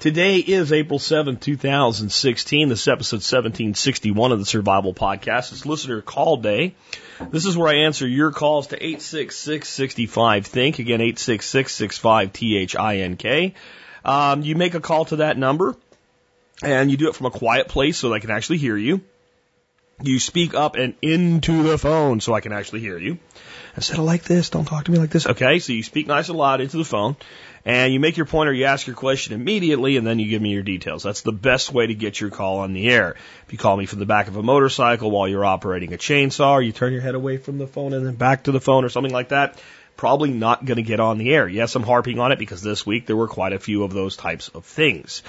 Today is April 7th, 2016. This is episode 1761 of the Survival Podcast. It's listener call day. This is where I answer your calls to 866-65-THINK. Again, 866-65-T-H-I-N-K. Um, you make a call to that number and you do it from a quiet place so I can actually hear you. You speak up and into the phone so I can actually hear you. Instead of like this, don't talk to me like this. Okay, so you speak nice and loud into the phone and you make your point or you ask your question immediately and then you give me your details. That's the best way to get your call on the air. If you call me from the back of a motorcycle while you're operating a chainsaw or you turn your head away from the phone and then back to the phone or something like that, probably not going to get on the air. Yes, I'm harping on it because this week there were quite a few of those types of things.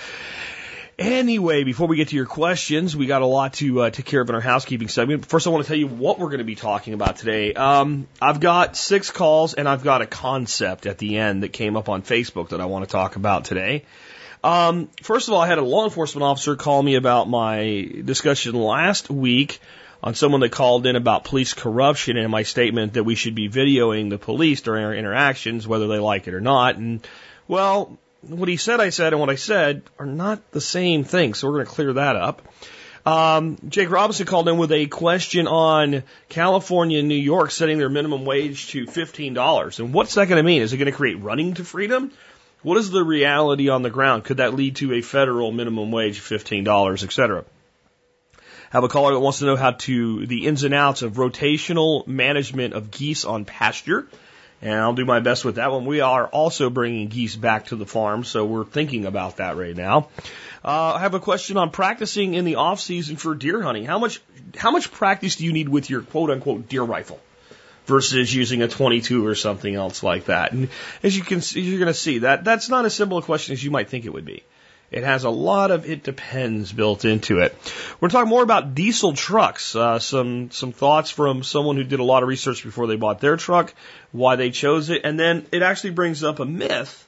Anyway, before we get to your questions, we got a lot to uh, take care of in our housekeeping segment. First, I want to tell you what we're going to be talking about today. Um, I've got six calls and I've got a concept at the end that came up on Facebook that I want to talk about today. Um, first of all, I had a law enforcement officer call me about my discussion last week on someone that called in about police corruption and my statement that we should be videoing the police during our interactions, whether they like it or not. And well, what he said, I said, and what I said are not the same thing. So we're going to clear that up. Um, Jake Robinson called in with a question on California and New York setting their minimum wage to $15. And what's that going to mean? Is it going to create running to freedom? What is the reality on the ground? Could that lead to a federal minimum wage of $15, et cetera? Have a caller that wants to know how to, the ins and outs of rotational management of geese on pasture and I'll do my best with that one. We are also bringing geese back to the farm, so we're thinking about that right now. Uh, I have a question on practicing in the off season for deer hunting. How much how much practice do you need with your quote unquote deer rifle versus using a 22 or something else like that? And as you can see, you're going to see that that's not as simple a question as you might think it would be. It has a lot of it depends built into it. We're talking more about diesel trucks. Uh, some some thoughts from someone who did a lot of research before they bought their truck, why they chose it, and then it actually brings up a myth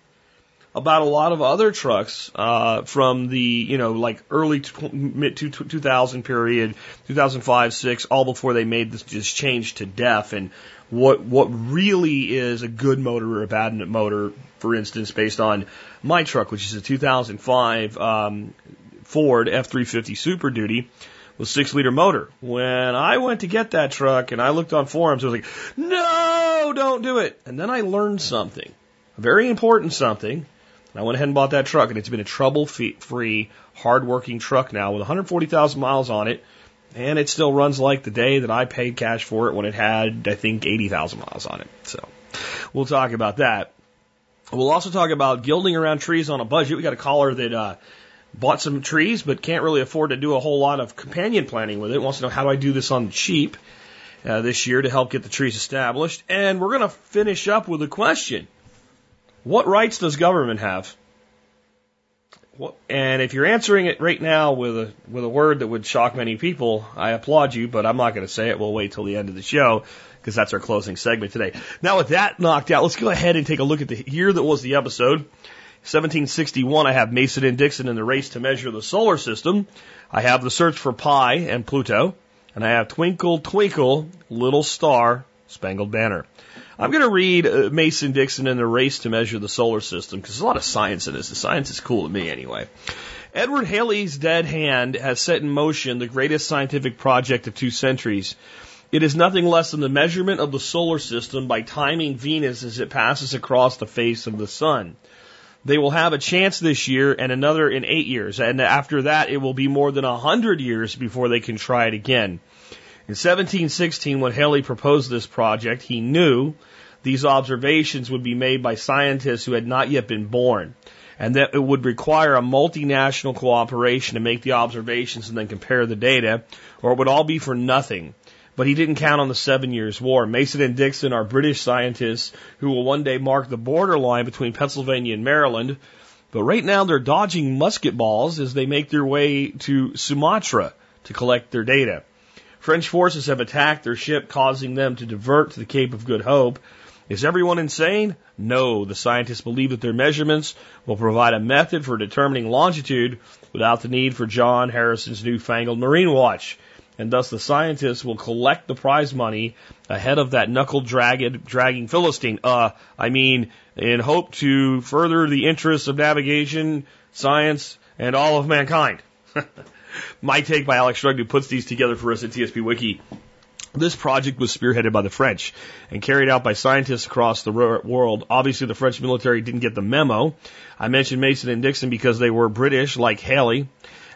about a lot of other trucks uh, from the you know like early tw- mid 2000 period, 2005 six, all before they made this, this change to DEF and what what really is a good motor or a bad motor, for instance, based on my truck, which is a 2005 um, Ford F350 Super Duty with six liter motor. When I went to get that truck and I looked on forums, I was like, no, don't do it. And then I learned something, a very important something. I went ahead and bought that truck, and it's been a trouble-free, hard-working truck now with 140,000 miles on it and it still runs like the day that I paid cash for it when it had, I think, 80,000 miles on it. So we'll talk about that. We'll also talk about guilding around trees on a budget. We got a caller that uh, bought some trees but can't really afford to do a whole lot of companion planting with it. Wants to know how do I do this on the cheap uh, this year to help get the trees established. And we're going to finish up with a question: What rights does government have? And if you're answering it right now with a with a word that would shock many people, I applaud you, but I'm not going to say it. We'll wait till the end of the show because that's our closing segment today. Now, with that knocked out, let's go ahead and take a look at the year that was the episode. 1761, I have Mason and Dixon in the race to measure the solar system. I have the search for Pi and Pluto, and I have Twinkle Twinkle Little Star Spangled Banner. I'm going to read uh, Mason Dixon and the race to measure the solar system because there's a lot of science in this. The science is cool to me anyway. Edward Halley's dead hand has set in motion the greatest scientific project of two centuries. It is nothing less than the measurement of the solar system by timing Venus as it passes across the face of the sun. They will have a chance this year and another in eight years, and after that it will be more than a hundred years before they can try it again. In 1716, when Halley proposed this project, he knew these observations would be made by scientists who had not yet been born, and that it would require a multinational cooperation to make the observations and then compare the data, or it would all be for nothing. But he didn't count on the Seven Years' War. Mason and Dixon are British scientists who will one day mark the borderline between Pennsylvania and Maryland. But right now they're dodging musket balls as they make their way to Sumatra to collect their data. French forces have attacked their ship, causing them to divert to the Cape of Good Hope. Is everyone insane? No. The scientists believe that their measurements will provide a method for determining longitude without the need for John Harrison's newfangled marine watch. And thus the scientists will collect the prize money ahead of that knuckle dragging Philistine. Uh, I mean, in hope to further the interests of navigation, science, and all of mankind. My take by Alex Shrugged, who puts these together for us at TSP Wiki. This project was spearheaded by the French and carried out by scientists across the world. Obviously, the French military didn't get the memo. I mentioned Mason and Dixon because they were British, like Halley,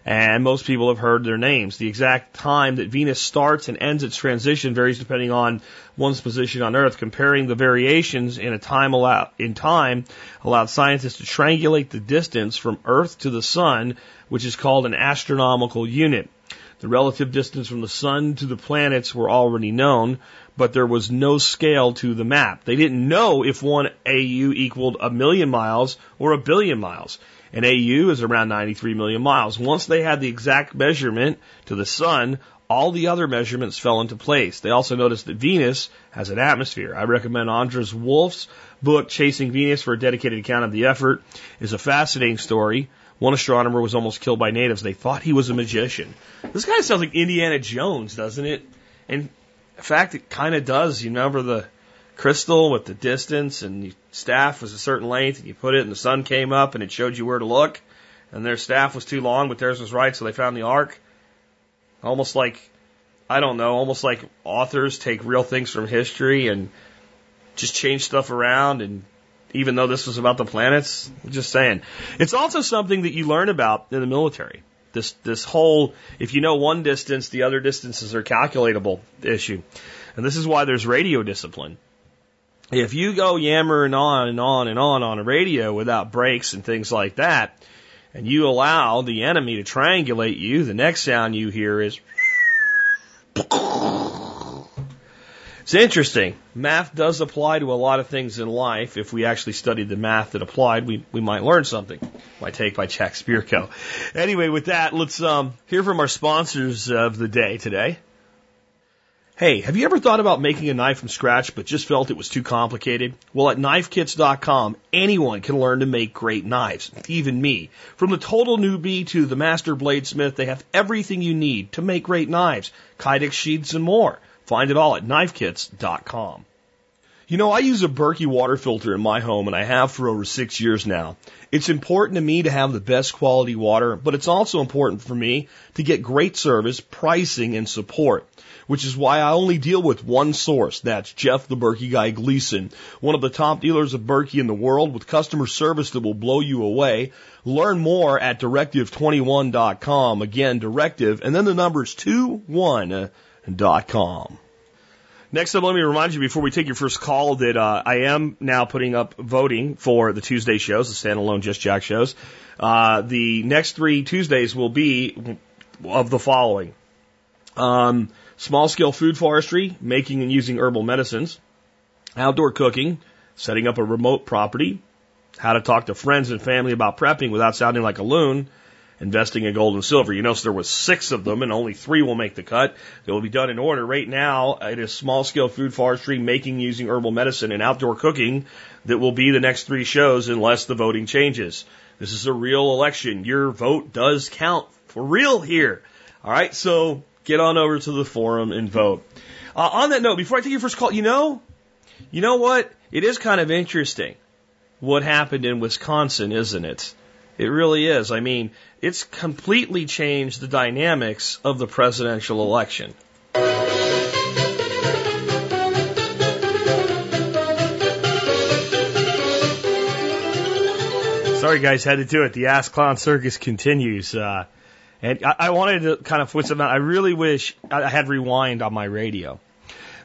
and most people have heard their names. The exact time that Venus starts and ends its transition varies depending on one's position on Earth. Comparing the variations in a time in time allowed scientists to triangulate the distance from Earth to the Sun, which is called an astronomical unit. The relative distance from the sun to the planets were already known, but there was no scale to the map. They didn't know if one AU equaled a million miles or a billion miles. An AU is around 93 million miles. Once they had the exact measurement to the sun, all the other measurements fell into place. They also noticed that Venus has an atmosphere. I recommend Anders Wulf's book, Chasing Venus, for a dedicated account of the effort. It's a fascinating story. One astronomer was almost killed by natives. They thought he was a magician. This guy sounds like Indiana Jones, doesn't it? And in fact, it kind of does. You remember the crystal with the distance and the staff was a certain length and you put it and the sun came up and it showed you where to look and their staff was too long but theirs was right so they found the ark. Almost like, I don't know, almost like authors take real things from history and just change stuff around and even though this was about the planets. Just saying. It's also something that you learn about in the military. This this whole if you know one distance, the other distances are calculatable issue. And this is why there's radio discipline. If you go yammering on and on and on on a radio without breaks and things like that, and you allow the enemy to triangulate you, the next sound you hear is It's interesting. Math does apply to a lot of things in life. If we actually studied the math that applied, we, we might learn something. My take by Jack Spirko. Anyway, with that, let's um, hear from our sponsors of the day today. Hey, have you ever thought about making a knife from scratch but just felt it was too complicated? Well, at knifekits.com, anyone can learn to make great knives, even me. From the total newbie to the master bladesmith, they have everything you need to make great knives, kydex sheaths, and more. Find it all at knifekits.com. You know, I use a Berkey water filter in my home and I have for over six years now. It's important to me to have the best quality water, but it's also important for me to get great service, pricing, and support. Which is why I only deal with one source. That's Jeff the Berkey Guy Gleason, one of the top dealers of Berkey in the world with customer service that will blow you away. Learn more at directive21.com. Again, directive, and then the number is 21 com. Next up, let me remind you before we take your first call that uh, I am now putting up voting for the Tuesday shows, the standalone Just Jack shows. Uh, the next three Tuesdays will be of the following um, small scale food forestry, making and using herbal medicines, outdoor cooking, setting up a remote property, how to talk to friends and family about prepping without sounding like a loon, investing in gold and silver. You notice there was six of them and only three will make the cut. They will be done in order. Right now, it is small scale food forestry, making using herbal medicine and outdoor cooking that will be the next three shows unless the voting changes. This is a real election. Your vote does count for real here. All right. So get on over to the forum and vote. Uh, on that note, before I take your first call, you know, you know what? It is kind of interesting what happened in Wisconsin, isn't it? It really is. I mean, it's completely changed the dynamics of the presidential election. Sorry, guys, had to do it. The Ass Clown Circus continues. Uh, and I, I, wanted to kind of put some out. I really wish I had rewind on my radio.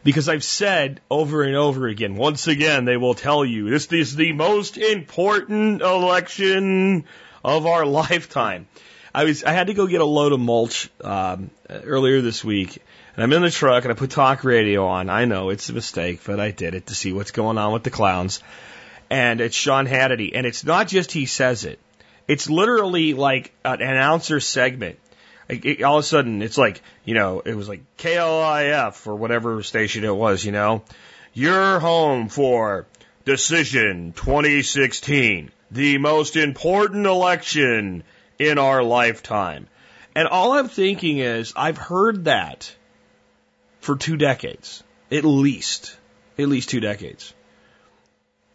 Because I've said over and over again, once again, they will tell you this is the most important election of our lifetime. I was I had to go get a load of mulch um, earlier this week, and I'm in the truck and I put talk radio on. I know it's a mistake, but I did it to see what's going on with the clowns. And it's Sean Hannity, and it's not just he says it; it's literally like an announcer segment. It, all of a sudden, it's like, you know, it was like KLIF or whatever station it was, you know. You're home for Decision 2016, the most important election in our lifetime. And all I'm thinking is, I've heard that for two decades, at least, at least two decades.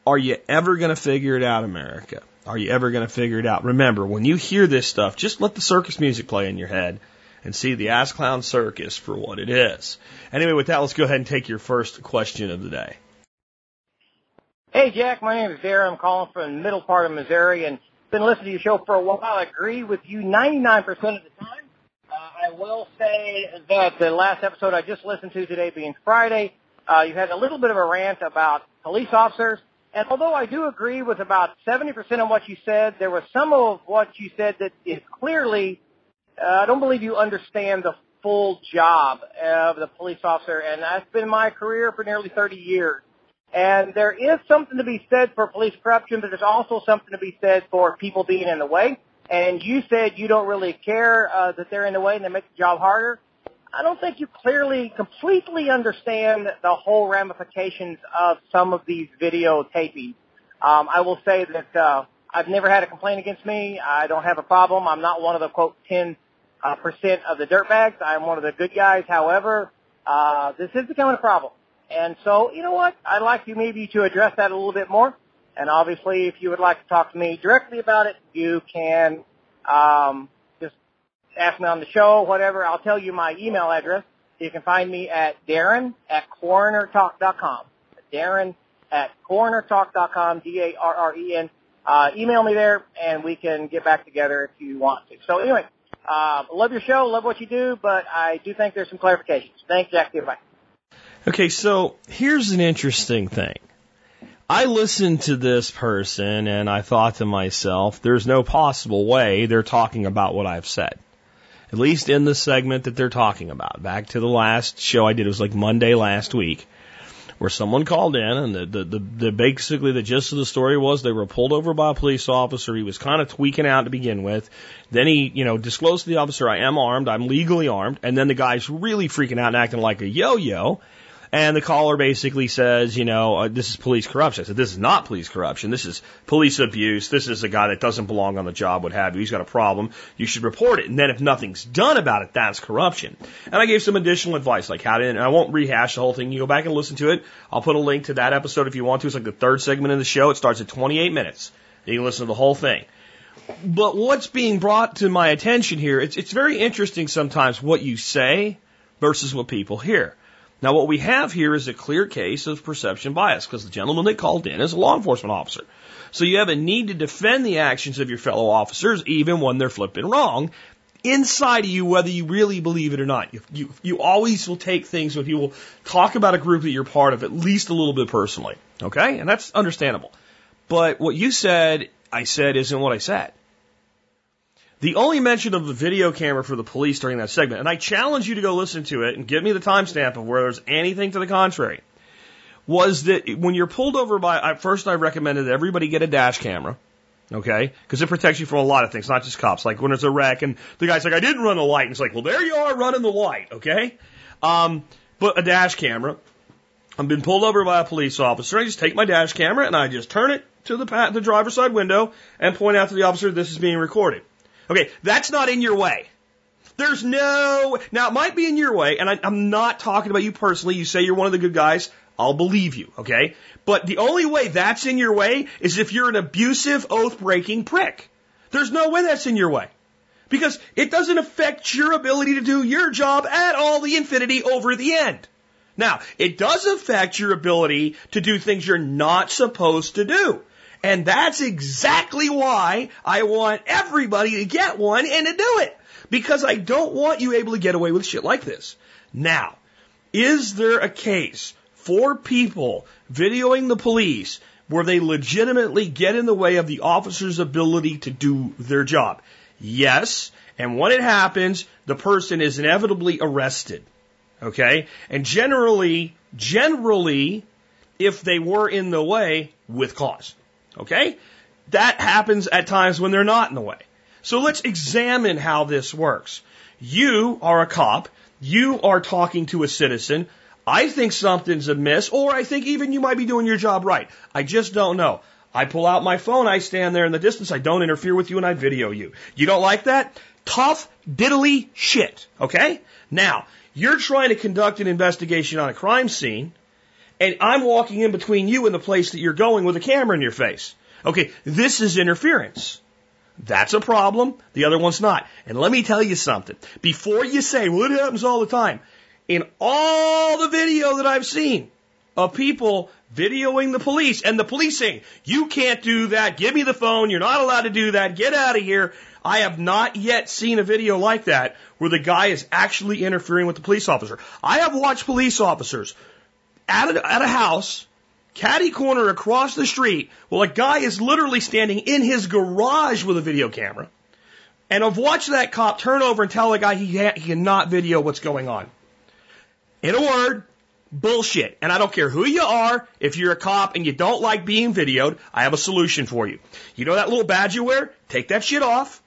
Are you ever going to figure it out, America? Are you ever going to figure it out? Remember, when you hear this stuff, just let the circus music play in your head and see the Ass Clown Circus for what it is. Anyway, with that, let's go ahead and take your first question of the day. Hey, Jack. My name is Darren. I'm calling from the middle part of Missouri and been listening to your show for a while. I agree with you 99% of the time. Uh, I will say that the last episode I just listened to today being Friday, uh, you had a little bit of a rant about police officers. And although I do agree with about 70% of what you said, there was some of what you said that is clearly, uh, I don't believe you understand the full job of the police officer. And that's been my career for nearly 30 years. And there is something to be said for police corruption, but there's also something to be said for people being in the way. And you said you don't really care uh, that they're in the way and they make the job harder. I don't think you clearly, completely understand the whole ramifications of some of these videotapings. Um, I will say that uh, I've never had a complaint against me. I don't have a problem. I'm not one of the quote 10 uh, percent of the dirtbags. I'm one of the good guys. However, uh, this is becoming a problem. And so, you know what? I'd like you maybe to address that a little bit more. And obviously, if you would like to talk to me directly about it, you can um, ask me on the show, whatever, I'll tell you my email address. You can find me at Darren at coronertalk.com. Darren at coronertalk.com, D-A-R-R-E-N. Uh, email me there and we can get back together if you want to. So anyway, uh, love your show, love what you do, but I do think there's some clarifications. Thanks, Jack. Goodbye. Okay, so here's an interesting thing. I listened to this person and I thought to myself, there's no possible way they're talking about what I've said at least in the segment that they're talking about. Back to the last show I did, it was like Monday last week, where someone called in and the, the, the, the basically the gist of the story was they were pulled over by a police officer. He was kind of tweaking out to begin with. Then he, you know, disclosed to the officer, I am armed, I'm legally armed. And then the guy's really freaking out and acting like a yo-yo. And the caller basically says, you know, uh, this is police corruption. I said, this is not police corruption. This is police abuse. This is a guy that doesn't belong on the job, what have you. He's got a problem. You should report it. And then if nothing's done about it, that's corruption. And I gave some additional advice, like how to, and I won't rehash the whole thing. You go back and listen to it. I'll put a link to that episode if you want to. It's like the third segment of the show. It starts at 28 minutes. You can listen to the whole thing. But what's being brought to my attention here, it's, it's very interesting sometimes what you say versus what people hear. Now, what we have here is a clear case of perception bias because the gentleman that called in is a law enforcement officer. So you have a need to defend the actions of your fellow officers even when they're flipping wrong inside of you, whether you really believe it or not. You, you, you always will take things when you will talk about a group that you're part of at least a little bit personally. Okay? And that's understandable. But what you said, I said, isn't what I said. The only mention of the video camera for the police during that segment, and I challenge you to go listen to it and give me the timestamp of where there's anything to the contrary, was that when you're pulled over by, at first I recommended everybody get a dash camera, okay? Because it protects you from a lot of things, not just cops. Like when there's a wreck and the guy's like, I didn't run the light. And it's like, well, there you are running the light, okay? Um, but a dash camera. I've been pulled over by a police officer. I just take my dash camera and I just turn it to the, the driver's side window and point out to the officer this is being recorded. Okay, that's not in your way. There's no, now it might be in your way, and I, I'm not talking about you personally. You say you're one of the good guys. I'll believe you, okay? But the only way that's in your way is if you're an abusive, oath breaking prick. There's no way that's in your way. Because it doesn't affect your ability to do your job at all the infinity over the end. Now, it does affect your ability to do things you're not supposed to do. And that's exactly why I want everybody to get one and to do it. Because I don't want you able to get away with shit like this. Now, is there a case for people videoing the police where they legitimately get in the way of the officer's ability to do their job? Yes. And when it happens, the person is inevitably arrested. Okay? And generally, generally, if they were in the way, with cause. Okay? That happens at times when they're not in the way. So let's examine how this works. You are a cop. You are talking to a citizen. I think something's amiss, or I think even you might be doing your job right. I just don't know. I pull out my phone, I stand there in the distance, I don't interfere with you, and I video you. You don't like that? Tough, diddly shit, okay? Now, you're trying to conduct an investigation on a crime scene, and I'm walking in between you and the place that you're going with a camera in your face. Okay, this is interference. That's a problem. The other one's not. And let me tell you something. Before you say, well, it happens all the time. In all the video that I've seen of people videoing the police and the police saying, you can't do that. Give me the phone. You're not allowed to do that. Get out of here. I have not yet seen a video like that where the guy is actually interfering with the police officer. I have watched police officers at a, at a house, caddy corner across the street, while a guy is literally standing in his garage with a video camera. And I've watched that cop turn over and tell the guy he, he cannot video what's going on. In a word, bullshit. And I don't care who you are, if you're a cop and you don't like being videoed, I have a solution for you. You know that little badge you wear? Take that shit off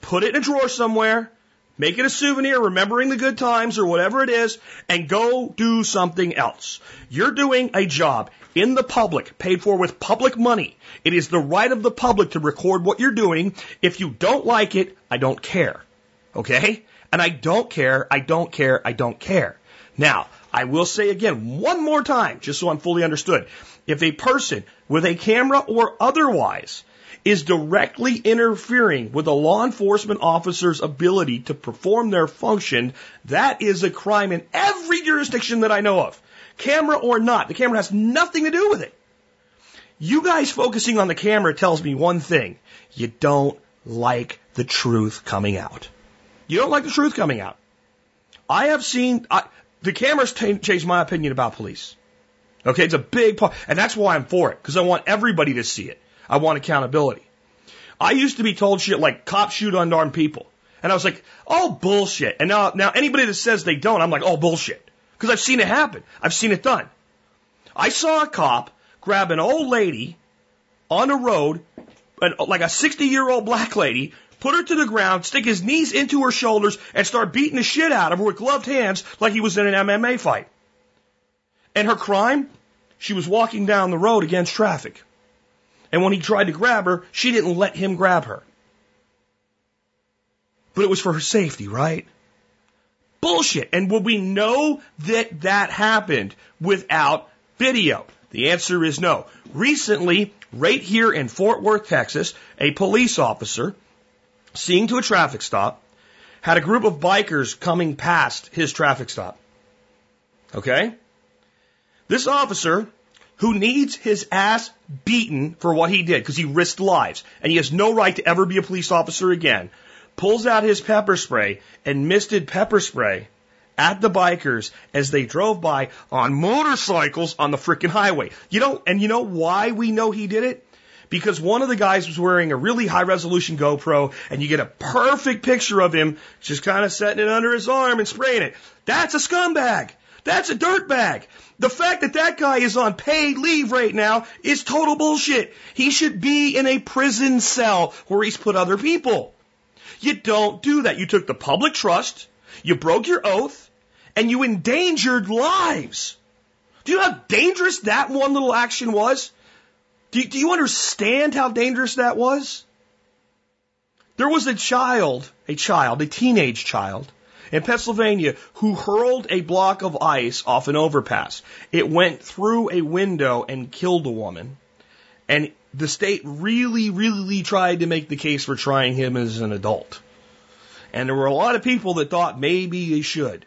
put it in a drawer somewhere, make it a souvenir, remembering the good times or whatever it is, and go do something else. You're doing a job in the public, paid for with public money. It is the right of the public to record what you're doing. If you don't like it, I don't care. Okay? And I don't care, I don't care, I don't care. Now, I will say again, one more time, just so I'm fully understood. If a person with a camera or otherwise is directly interfering with a law enforcement officer's ability to perform their function, that is a crime in every jurisdiction that I know of. Camera or not, the camera has nothing to do with it. You guys focusing on the camera tells me one thing. You don't like the truth coming out. You don't like the truth coming out. I have seen, I, the cameras t- changed my opinion about police. Okay, it's a big part, and that's why I'm for it, because I want everybody to see it. I want accountability. I used to be told shit like cops shoot unarmed people. And I was like, oh, bullshit. And now, now anybody that says they don't, I'm like, oh, bullshit. Because I've seen it happen. I've seen it done. I saw a cop grab an old lady on the road, an, like a 60 year old black lady, put her to the ground, stick his knees into her shoulders, and start beating the shit out of her with gloved hands like he was in an MMA fight. And her crime? She was walking down the road against traffic. And when he tried to grab her, she didn't let him grab her. But it was for her safety, right? Bullshit. And would we know that that happened without video? The answer is no. Recently, right here in Fort Worth, Texas, a police officer, seeing to a traffic stop, had a group of bikers coming past his traffic stop. Okay? This officer who needs his ass beaten for what he did because he risked lives and he has no right to ever be a police officer again, pulls out his pepper spray and misted pepper spray at the bikers as they drove by on motorcycles on the freaking highway. You know, and you know why we know he did it? Because one of the guys was wearing a really high resolution GoPro and you get a perfect picture of him just kind of setting it under his arm and spraying it. That's a scumbag. That's a dirtbag. The fact that that guy is on paid leave right now is total bullshit. He should be in a prison cell where he's put other people. You don't do that. You took the public trust, you broke your oath, and you endangered lives. Do you know how dangerous that one little action was? Do you, do you understand how dangerous that was? There was a child, a child, a teenage child, in Pennsylvania who hurled a block of ice off an overpass. It went through a window and killed a woman. And the state really, really tried to make the case for trying him as an adult. And there were a lot of people that thought maybe they should.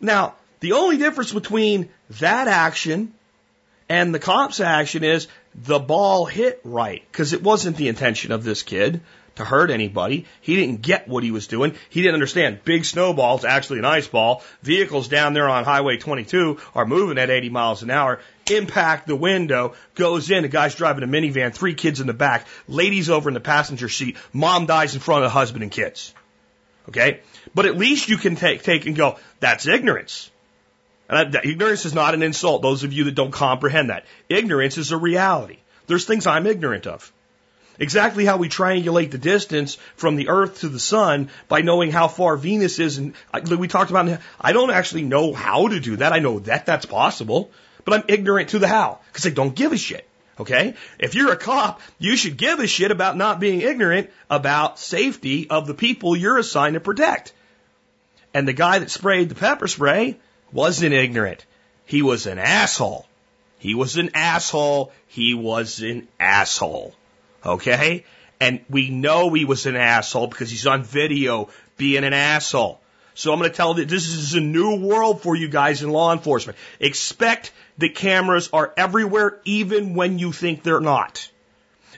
Now, the only difference between that action and the cops action is the ball hit right because it wasn't the intention of this kid to hurt anybody. He didn't get what he was doing. He didn't understand big snowballs, actually an ice ball. Vehicles down there on Highway 22 are moving at 80 miles an hour. Impact the window, goes in. The guy's driving a minivan, three kids in the back, ladies over in the passenger seat. Mom dies in front of the husband and kids. Okay? But at least you can take, take and go, that's ignorance. And that, ignorance is not an insult, those of you that don't comprehend that. Ignorance is a reality. There's things I'm ignorant of. Exactly how we triangulate the distance from the Earth to the Sun by knowing how far Venus is. And we talked about, I don't actually know how to do that. I know that that's possible, but I'm ignorant to the how because I don't give a shit. Okay? If you're a cop, you should give a shit about not being ignorant about safety of the people you're assigned to protect. And the guy that sprayed the pepper spray wasn't ignorant. He was an asshole. He was an asshole. He was an asshole. Okay? And we know he was an asshole because he's on video being an asshole. So I'm going to tell you this is a new world for you guys in law enforcement. Expect that cameras are everywhere, even when you think they're not.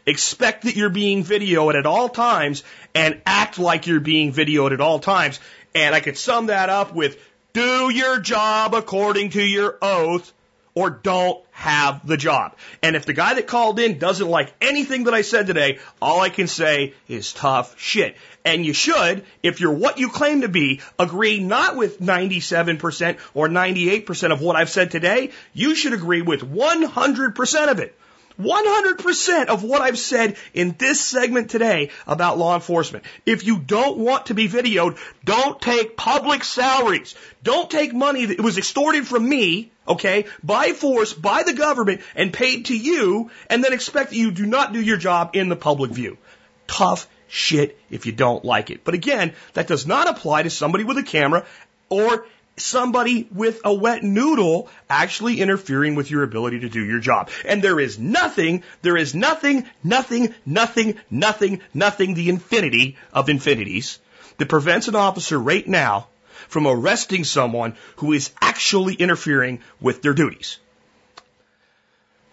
Expect that you're being videoed at all times and act like you're being videoed at all times. And I could sum that up with do your job according to your oath or don't have the job. And if the guy that called in doesn't like anything that I said today, all I can say is tough shit. And you should, if you're what you claim to be, agree not with 97% or 98% of what I've said today. You should agree with 100% of it. 100% of what I've said in this segment today about law enforcement. If you don't want to be videoed, don't take public salaries. Don't take money that was extorted from me, okay, by force, by the government, and paid to you, and then expect that you do not do your job in the public view. Tough shit if you don't like it. But again, that does not apply to somebody with a camera or somebody with a wet noodle actually interfering with your ability to do your job. And there is nothing, there is nothing, nothing, nothing, nothing, nothing, the infinity of infinities that prevents an officer right now from arresting someone who is actually interfering with their duties.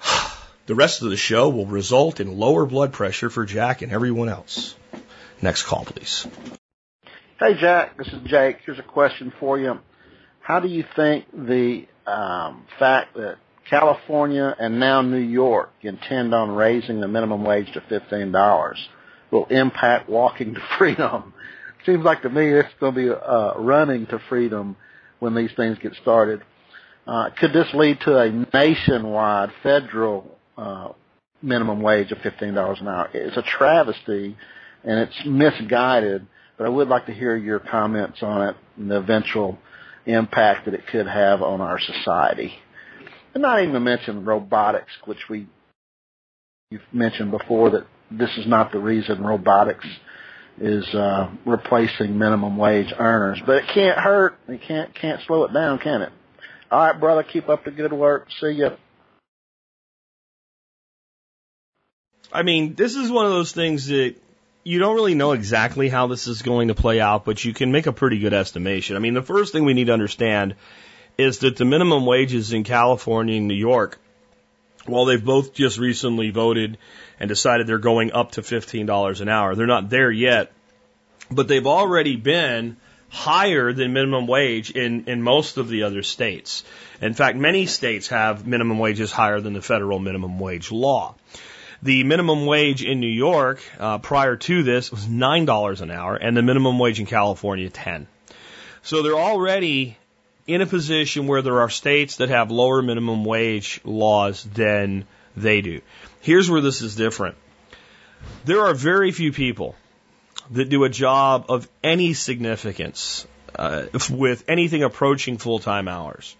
The rest of the show will result in lower blood pressure for Jack and everyone else. Next call, please. Hey, Jack. This is Jake. Here's a question for you. How do you think the um, fact that California and now New York intend on raising the minimum wage to fifteen dollars will impact walking to freedom? Seems like to me it's going to be uh, running to freedom when these things get started. Uh, could this lead to a nationwide federal uh, minimum wage of fifteen dollars an hour? It's a travesty, and it's misguided. But I would like to hear your comments on it and the eventual impact that it could have on our society. And not even to mention robotics, which we you've mentioned before that this is not the reason robotics is uh, replacing minimum wage earners, but it can't hurt. It can't can't slow it down, can it? All right, brother, keep up the good work. See you. I mean, this is one of those things that you don't really know exactly how this is going to play out, but you can make a pretty good estimation. I mean, the first thing we need to understand is that the minimum wages in California and New York, while they've both just recently voted and decided they're going up to $15 an hour, they're not there yet, but they've already been higher than minimum wage in, in most of the other states. In fact, many states have minimum wages higher than the federal minimum wage law. The minimum wage in New York uh, prior to this was nine dollars an hour, and the minimum wage in California ten. So they're already in a position where there are states that have lower minimum wage laws than they do. Here's where this is different. There are very few people that do a job of any significance uh, with anything approaching full time hours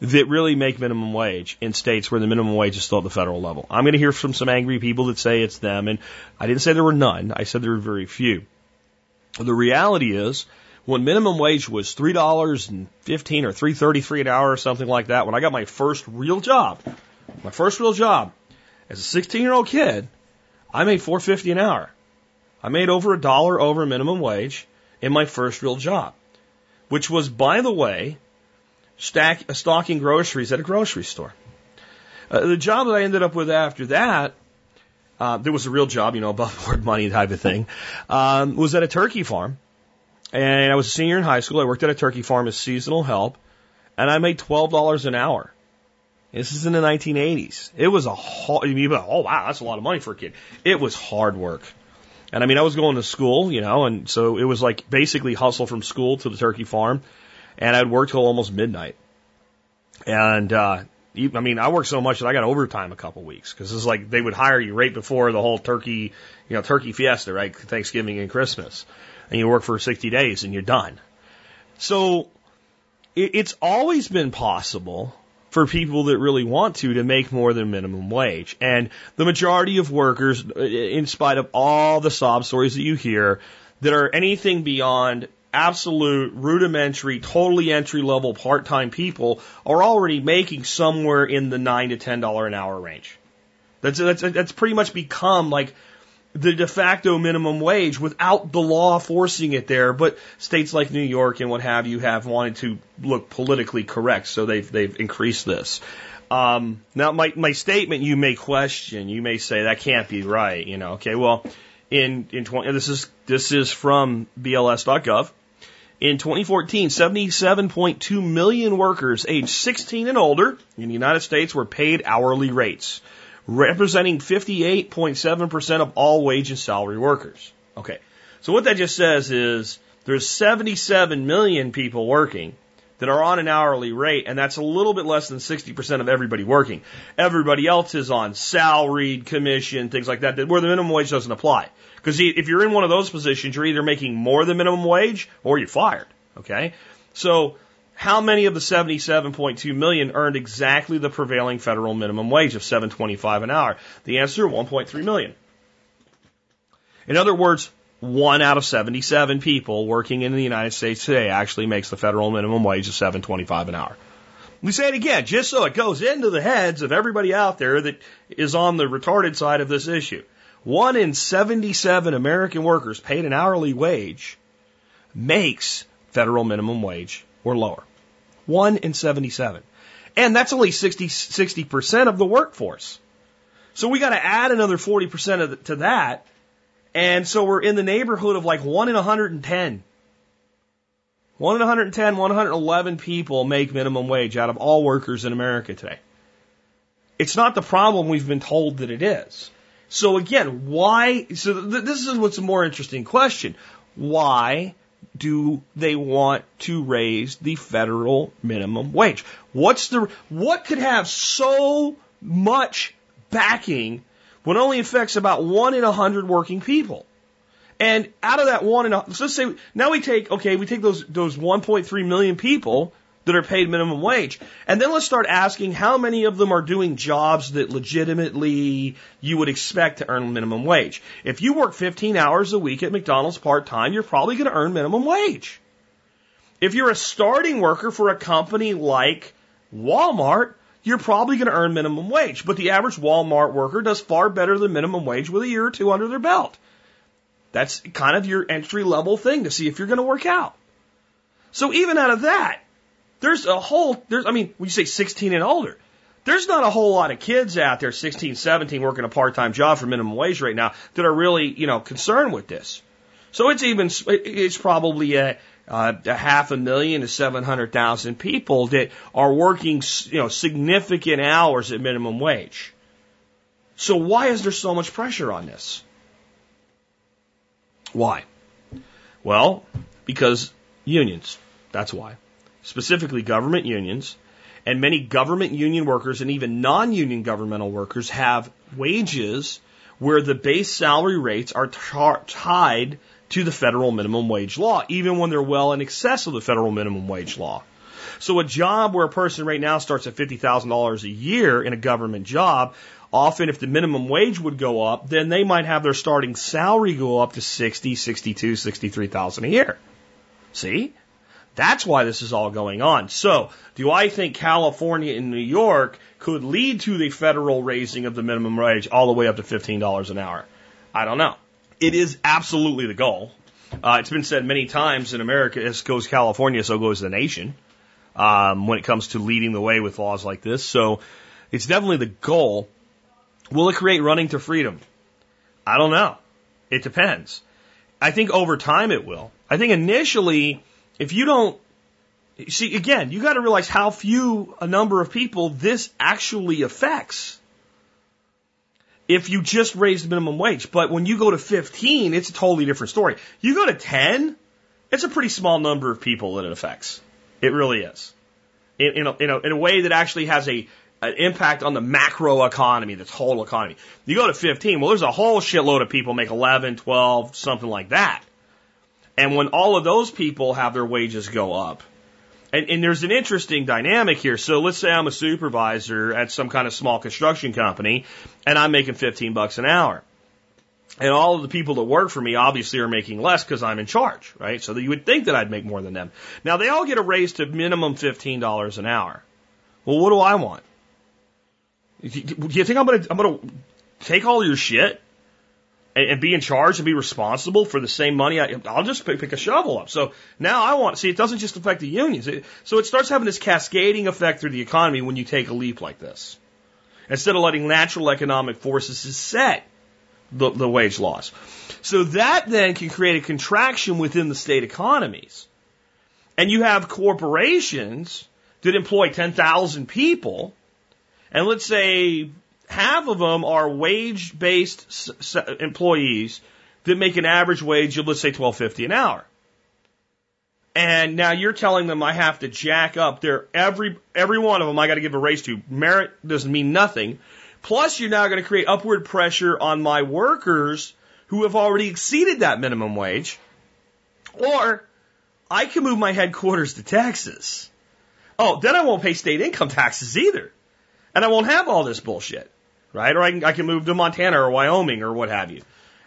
that really make minimum wage in states where the minimum wage is still at the federal level. I'm going to hear from some angry people that say it's them, and I didn't say there were none. I said there were very few. The reality is, when minimum wage was three dollars and fifteen or three thirty three an hour or something like that, when I got my first real job, my first real job as a sixteen year old kid, I made four fifty an hour. I made over a dollar over minimum wage in my first real job, which was, by the way, stack, uh, stocking groceries at a grocery store. Uh, the job that I ended up with after that, uh, there was a real job, you know, above board money type of thing, um, was at a turkey farm. And I was a senior in high school. I worked at a turkey farm as seasonal help, and I made $12 an hour. This is in the 1980s. It was a hard, you mean, oh wow, that's a lot of money for a kid. It was hard work. And I mean, I was going to school, you know, and so it was like basically hustle from school to the turkey farm and I'd work till almost midnight. And uh, I mean, I worked so much that I got overtime a couple weeks because it's like they would hire you right before the whole turkey, you know, turkey fiesta, right? Thanksgiving and Christmas. And you work for 60 days and you're done. So it, it's always been possible for people that really want to to make more than minimum wage. And the majority of workers, in spite of all the sob stories that you hear, that are anything beyond absolute rudimentary, totally entry level part time people are already making somewhere in the nine to ten dollar an hour range. That's that's that's pretty much become like the de facto minimum wage without the law forcing it there. But states like New York and what have you have wanted to look politically correct, so they've they've increased this. Um, now, my my statement you may question, you may say that can't be right. You know, okay, well, in in 20, this is this is from BLS.gov. In 2014, 77.2 million workers aged 16 and older in the United States were paid hourly rates, representing 58.7% of all wage and salary workers. Okay. So what that just says is there's 77 million people working that are on an hourly rate, and that's a little bit less than 60% of everybody working. Everybody else is on salaried, commission, things like that, that where the minimum wage doesn't apply. Because if you're in one of those positions, you're either making more than minimum wage or you're fired. Okay? So, how many of the 77.2 million earned exactly the prevailing federal minimum wage of 725 an hour? The answer 1.3 million. In other words, one out of 77 people working in the United States today actually makes the federal minimum wage of 725 an hour. We say it again, just so it goes into the heads of everybody out there that is on the retarded side of this issue. One in 77 American workers paid an hourly wage makes federal minimum wage or lower. One in 77. And that's only 60, 60% of the workforce. So we got to add another 40% of the, to that. And so we're in the neighborhood of like one in 110. One in 110, 111 people make minimum wage out of all workers in America today. It's not the problem we've been told that it is. So again, why? So th- this is what's a more interesting question. Why do they want to raise the federal minimum wage? What's the what could have so much backing when only affects about one in a hundred working people? And out of that one in a, so let's say now we take okay we take those those 1.3 million people that are paid minimum wage. And then let's start asking how many of them are doing jobs that legitimately you would expect to earn minimum wage. If you work 15 hours a week at McDonald's part time, you're probably going to earn minimum wage. If you're a starting worker for a company like Walmart, you're probably going to earn minimum wage. But the average Walmart worker does far better than minimum wage with a year or two under their belt. That's kind of your entry level thing to see if you're going to work out. So even out of that, there's a whole, there's, I mean, when you say 16 and older, there's not a whole lot of kids out there, 16, 17, working a part-time job for minimum wage right now that are really, you know, concerned with this. So it's even, it's probably a, uh, a half a million to 700,000 people that are working, you know, significant hours at minimum wage. So why is there so much pressure on this? Why? Well, because unions. That's why specifically government unions, and many government union workers and even non-union governmental workers have wages where the base salary rates are tied to the federal minimum wage law, even when they're well in excess of the federal minimum wage law. So a job where a person right now starts at $50,000 a year in a government job, often if the minimum wage would go up, then they might have their starting salary go up to 60, 62, 63,000 a year. See? That's why this is all going on. So, do I think California and New York could lead to the federal raising of the minimum wage all the way up to $15 an hour? I don't know. It is absolutely the goal. Uh, it's been said many times in America, as goes California, so goes the nation, um, when it comes to leading the way with laws like this. So, it's definitely the goal. Will it create running to freedom? I don't know. It depends. I think over time it will. I think initially, if you don't see again, you got to realize how few a number of people this actually affects. If you just raise the minimum wage, but when you go to 15, it's a totally different story. You go to 10, it's a pretty small number of people that it affects. It really is. In, in, a, in, a, in a way that actually has a an impact on the macro economy, the total economy. You go to 15, well, there's a whole shitload of people make 11, 12, something like that. And when all of those people have their wages go up, and, and there's an interesting dynamic here. So let's say I'm a supervisor at some kind of small construction company and I'm making 15 bucks an hour. And all of the people that work for me obviously are making less because I'm in charge, right? So you would think that I'd make more than them. Now they all get a raise to minimum $15 an hour. Well, what do I want? Do you think I'm gonna I'm gonna take all your shit and, and be in charge and be responsible for the same money? I, I'll just pick, pick a shovel up. So now I want to see it doesn't just affect the unions. It, so it starts having this cascading effect through the economy when you take a leap like this. Instead of letting natural economic forces set the, the wage laws. So that then can create a contraction within the state economies. And you have corporations that employ 10,000 people and let's say half of them are wage based employees that make an average wage of, let's say, twelve fifty an hour. And now you're telling them I have to jack up their every every one of them I got to give a raise to. Merit doesn't mean nothing. Plus, you're now going to create upward pressure on my workers who have already exceeded that minimum wage. Or I can move my headquarters to Texas. Oh, then I won't pay state income taxes either. And I won't have all this bullshit, right? Or I can, I can move to Montana or Wyoming or what have you,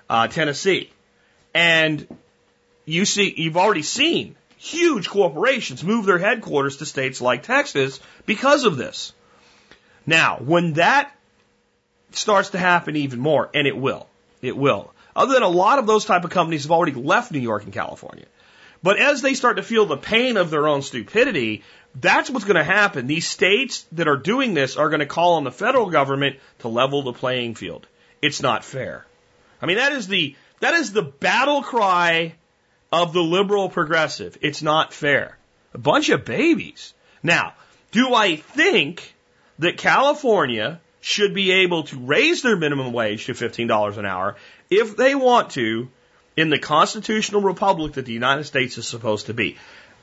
uh, Tennessee. And you see, you've already seen huge corporations move their headquarters to states like Texas because of this. Now, when that starts to happen even more, and it will, it will. Other than a lot of those type of companies have already left New York and California. But as they start to feel the pain of their own stupidity, that's what's going to happen. These states that are doing this are going to call on the federal government to level the playing field. It's not fair. I mean, that is the, that is the battle cry of the liberal progressive. It's not fair. A bunch of babies. Now, do I think that California should be able to raise their minimum wage to $15 an hour if they want to in the constitutional republic that the United States is supposed to be?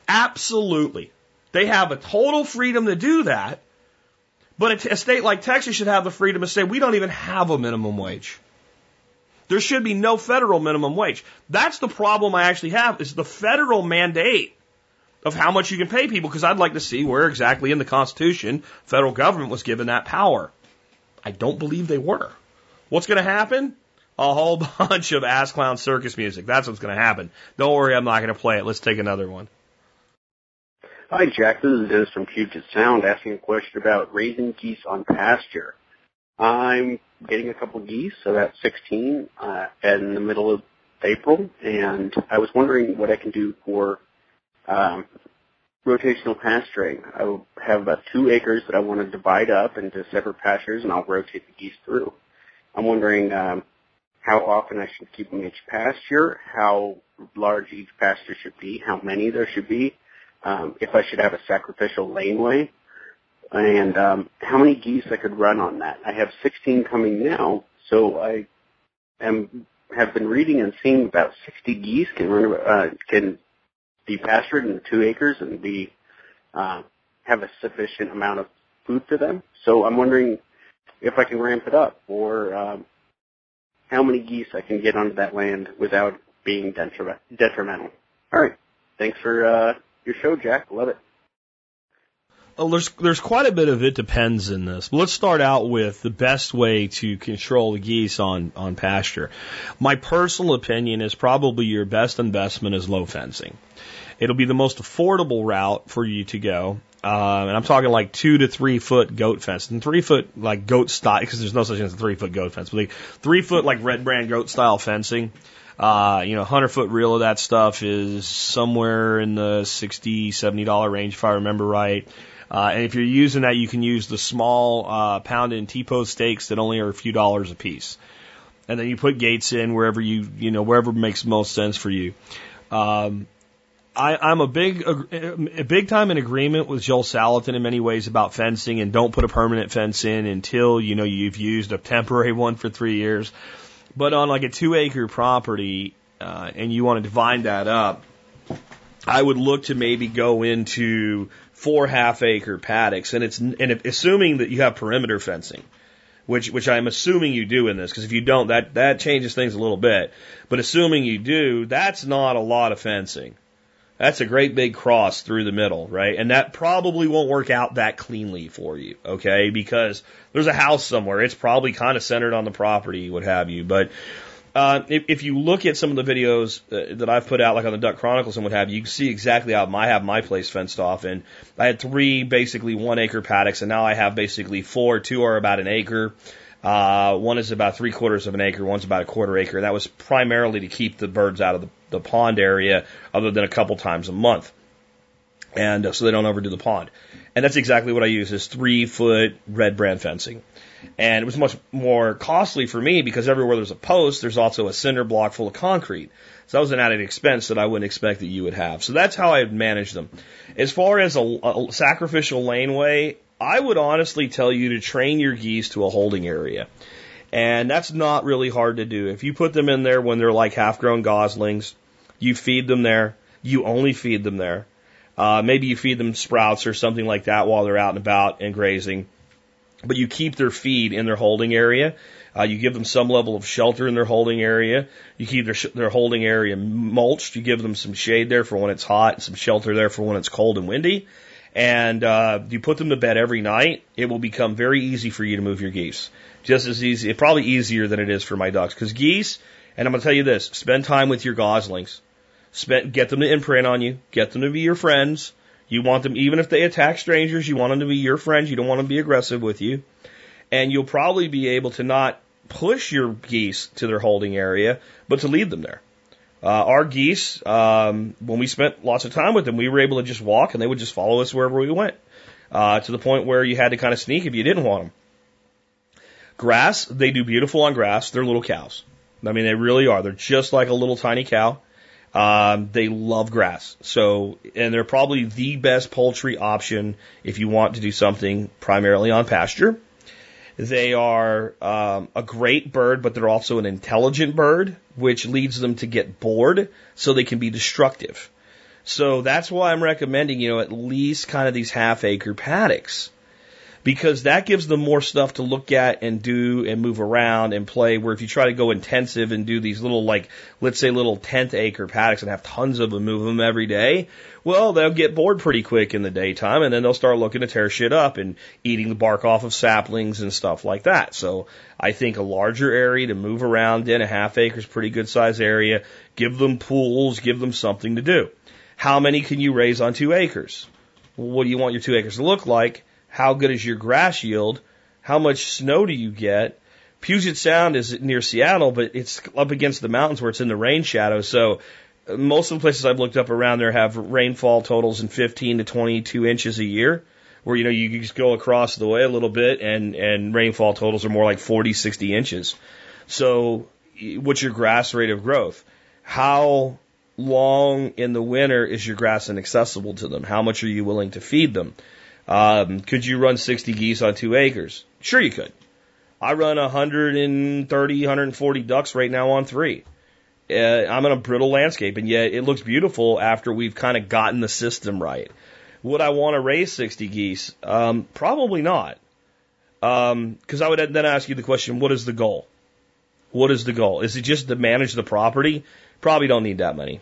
Absolutely. They have a total freedom to do that. But a state like Texas should have the freedom to say, we don't even have a minimum wage. There should be no federal minimum wage. That's the problem I actually have is the federal mandate of how much you can pay people because I'd like to see where exactly in the Constitution federal government was given that power. I don't believe they were. What's going to happen? A whole bunch of ass clown circus music. That's what's going to happen. Don't worry, I'm not going to play it. Let's take another one. Hi, Jack. This is Dennis from Puget Sound asking a question about raising geese on pasture. I'm getting a couple of geese, about 16, uh, in the middle of April, and I was wondering what I can do for um, rotational pasturing. I have about two acres that I want to divide up into separate pastures, and I'll rotate the geese through. I'm wondering um, how often I should keep them each pasture, how large each pasture should be, how many there should be, um, if I should have a sacrificial laneway, and um, how many geese I could run on that. I have 16 coming now, so I am have been reading and seeing about 60 geese can run uh, can be pastured in two acres and be uh, have a sufficient amount of food for them. So I'm wondering if I can ramp it up, or um, how many geese I can get onto that land without being detrimental. All right, thanks for uh, your show, Jack. Love it. Well, there's there's quite a bit of it depends in this. But let's start out with the best way to control the geese on on pasture. My personal opinion is probably your best investment is low fencing. It'll be the most affordable route for you to go. Uh, and I'm talking like two to three foot goat fence and three foot like goat style because there's no such thing as a three foot goat fence, but like three foot like red brand goat style fencing uh, you know, 100 foot reel of that stuff is somewhere in the 60 $70 range, if I remember right. Uh, and if you're using that, you can use the small uh, pound and T-post stakes that only are a few dollars a piece. And then you put gates in wherever you, you know, wherever makes most sense for you. Um, I, I'm a big, a big time in agreement with Joel Salatin in many ways about fencing and don't put a permanent fence in until, you know, you've used a temporary one for three years. But on like a two acre property, uh, and you want to divide that up, I would look to maybe go into four half acre paddocks, and it's and assuming that you have perimeter fencing, which which I'm assuming you do in this, because if you don't, that that changes things a little bit. But assuming you do, that's not a lot of fencing. That's a great big cross through the middle, right? And that probably won't work out that cleanly for you, okay? Because there's a house somewhere. It's probably kind of centered on the property, what have you. But uh, if, if you look at some of the videos uh, that I've put out, like on the Duck Chronicles and what have you, you can see exactly how I have my place fenced off. And I had three basically one acre paddocks, and now I have basically four. Two are about an acre. One is about three quarters of an acre. One's about a quarter acre. That was primarily to keep the birds out of the, the pond area, other than a couple times a month, and uh, so they don't overdo the pond. And that's exactly what I use: is three foot red brand fencing. And it was much more costly for me because everywhere there's a post, there's also a cinder block full of concrete. So that was an added expense that I wouldn't expect that you would have. So that's how I manage them. As far as a, a sacrificial laneway, I would honestly tell you to train your geese to a holding area. And that's not really hard to do. If you put them in there when they're like half grown goslings, you feed them there. You only feed them there. Uh, maybe you feed them sprouts or something like that while they're out and about and grazing but you keep their feed in their holding area. Uh, you give them some level of shelter in their holding area. You keep their, their holding area mulched. You give them some shade there for when it's hot and some shelter there for when it's cold and windy. And uh, you put them to bed every night. It will become very easy for you to move your geese. Just as easy, probably easier than it is for my ducks. Because geese, and I'm going to tell you this: spend time with your goslings. Spend, get them to imprint on you. Get them to be your friends. You want them, even if they attack strangers, you want them to be your friends. You don't want them to be aggressive with you. And you'll probably be able to not push your geese to their holding area, but to lead them there. Uh, our geese, um, when we spent lots of time with them, we were able to just walk and they would just follow us wherever we went. Uh, to the point where you had to kind of sneak if you didn't want them. Grass, they do beautiful on grass. They're little cows. I mean, they really are. They're just like a little tiny cow. Um, they love grass. So, and they're probably the best poultry option if you want to do something primarily on pasture. They are um, a great bird, but they're also an intelligent bird, which leads them to get bored so they can be destructive. So that's why I'm recommending, you know, at least kind of these half acre paddocks because that gives them more stuff to look at and do and move around and play. Where if you try to go intensive and do these little, like, let's say little tenth acre paddocks and have tons of them, move them every day, well, they'll get bored pretty quick in the daytime and then they'll start looking to tear shit up and eating the bark off of saplings and stuff like that. So I think a larger area to move around in, a half acre is pretty good size area. Give them pools, give them something to do. How many can you raise on two acres? what do you want your two acres to look like? How good is your grass yield? How much snow do you get? Puget Sound is near Seattle, but it's up against the mountains where it's in the rain shadow. So uh, most of the places I've looked up around there have rainfall totals in 15 to 22 inches a year, where you know you just go across the way a little bit, and and rainfall totals are more like 40, 60 inches. So what's your grass rate of growth? How long in the winter is your grass inaccessible to them? How much are you willing to feed them? Um, could you run 60 geese on two acres? Sure, you could. I run 130, 140 ducks right now on three. Uh, I'm in a brittle landscape, and yet it looks beautiful after we've kind of gotten the system right. Would I want to raise 60 geese? Um, probably not. Because um, I would then ask you the question, what is the goal? What is the goal? Is it just to manage the property? Probably don't need that many.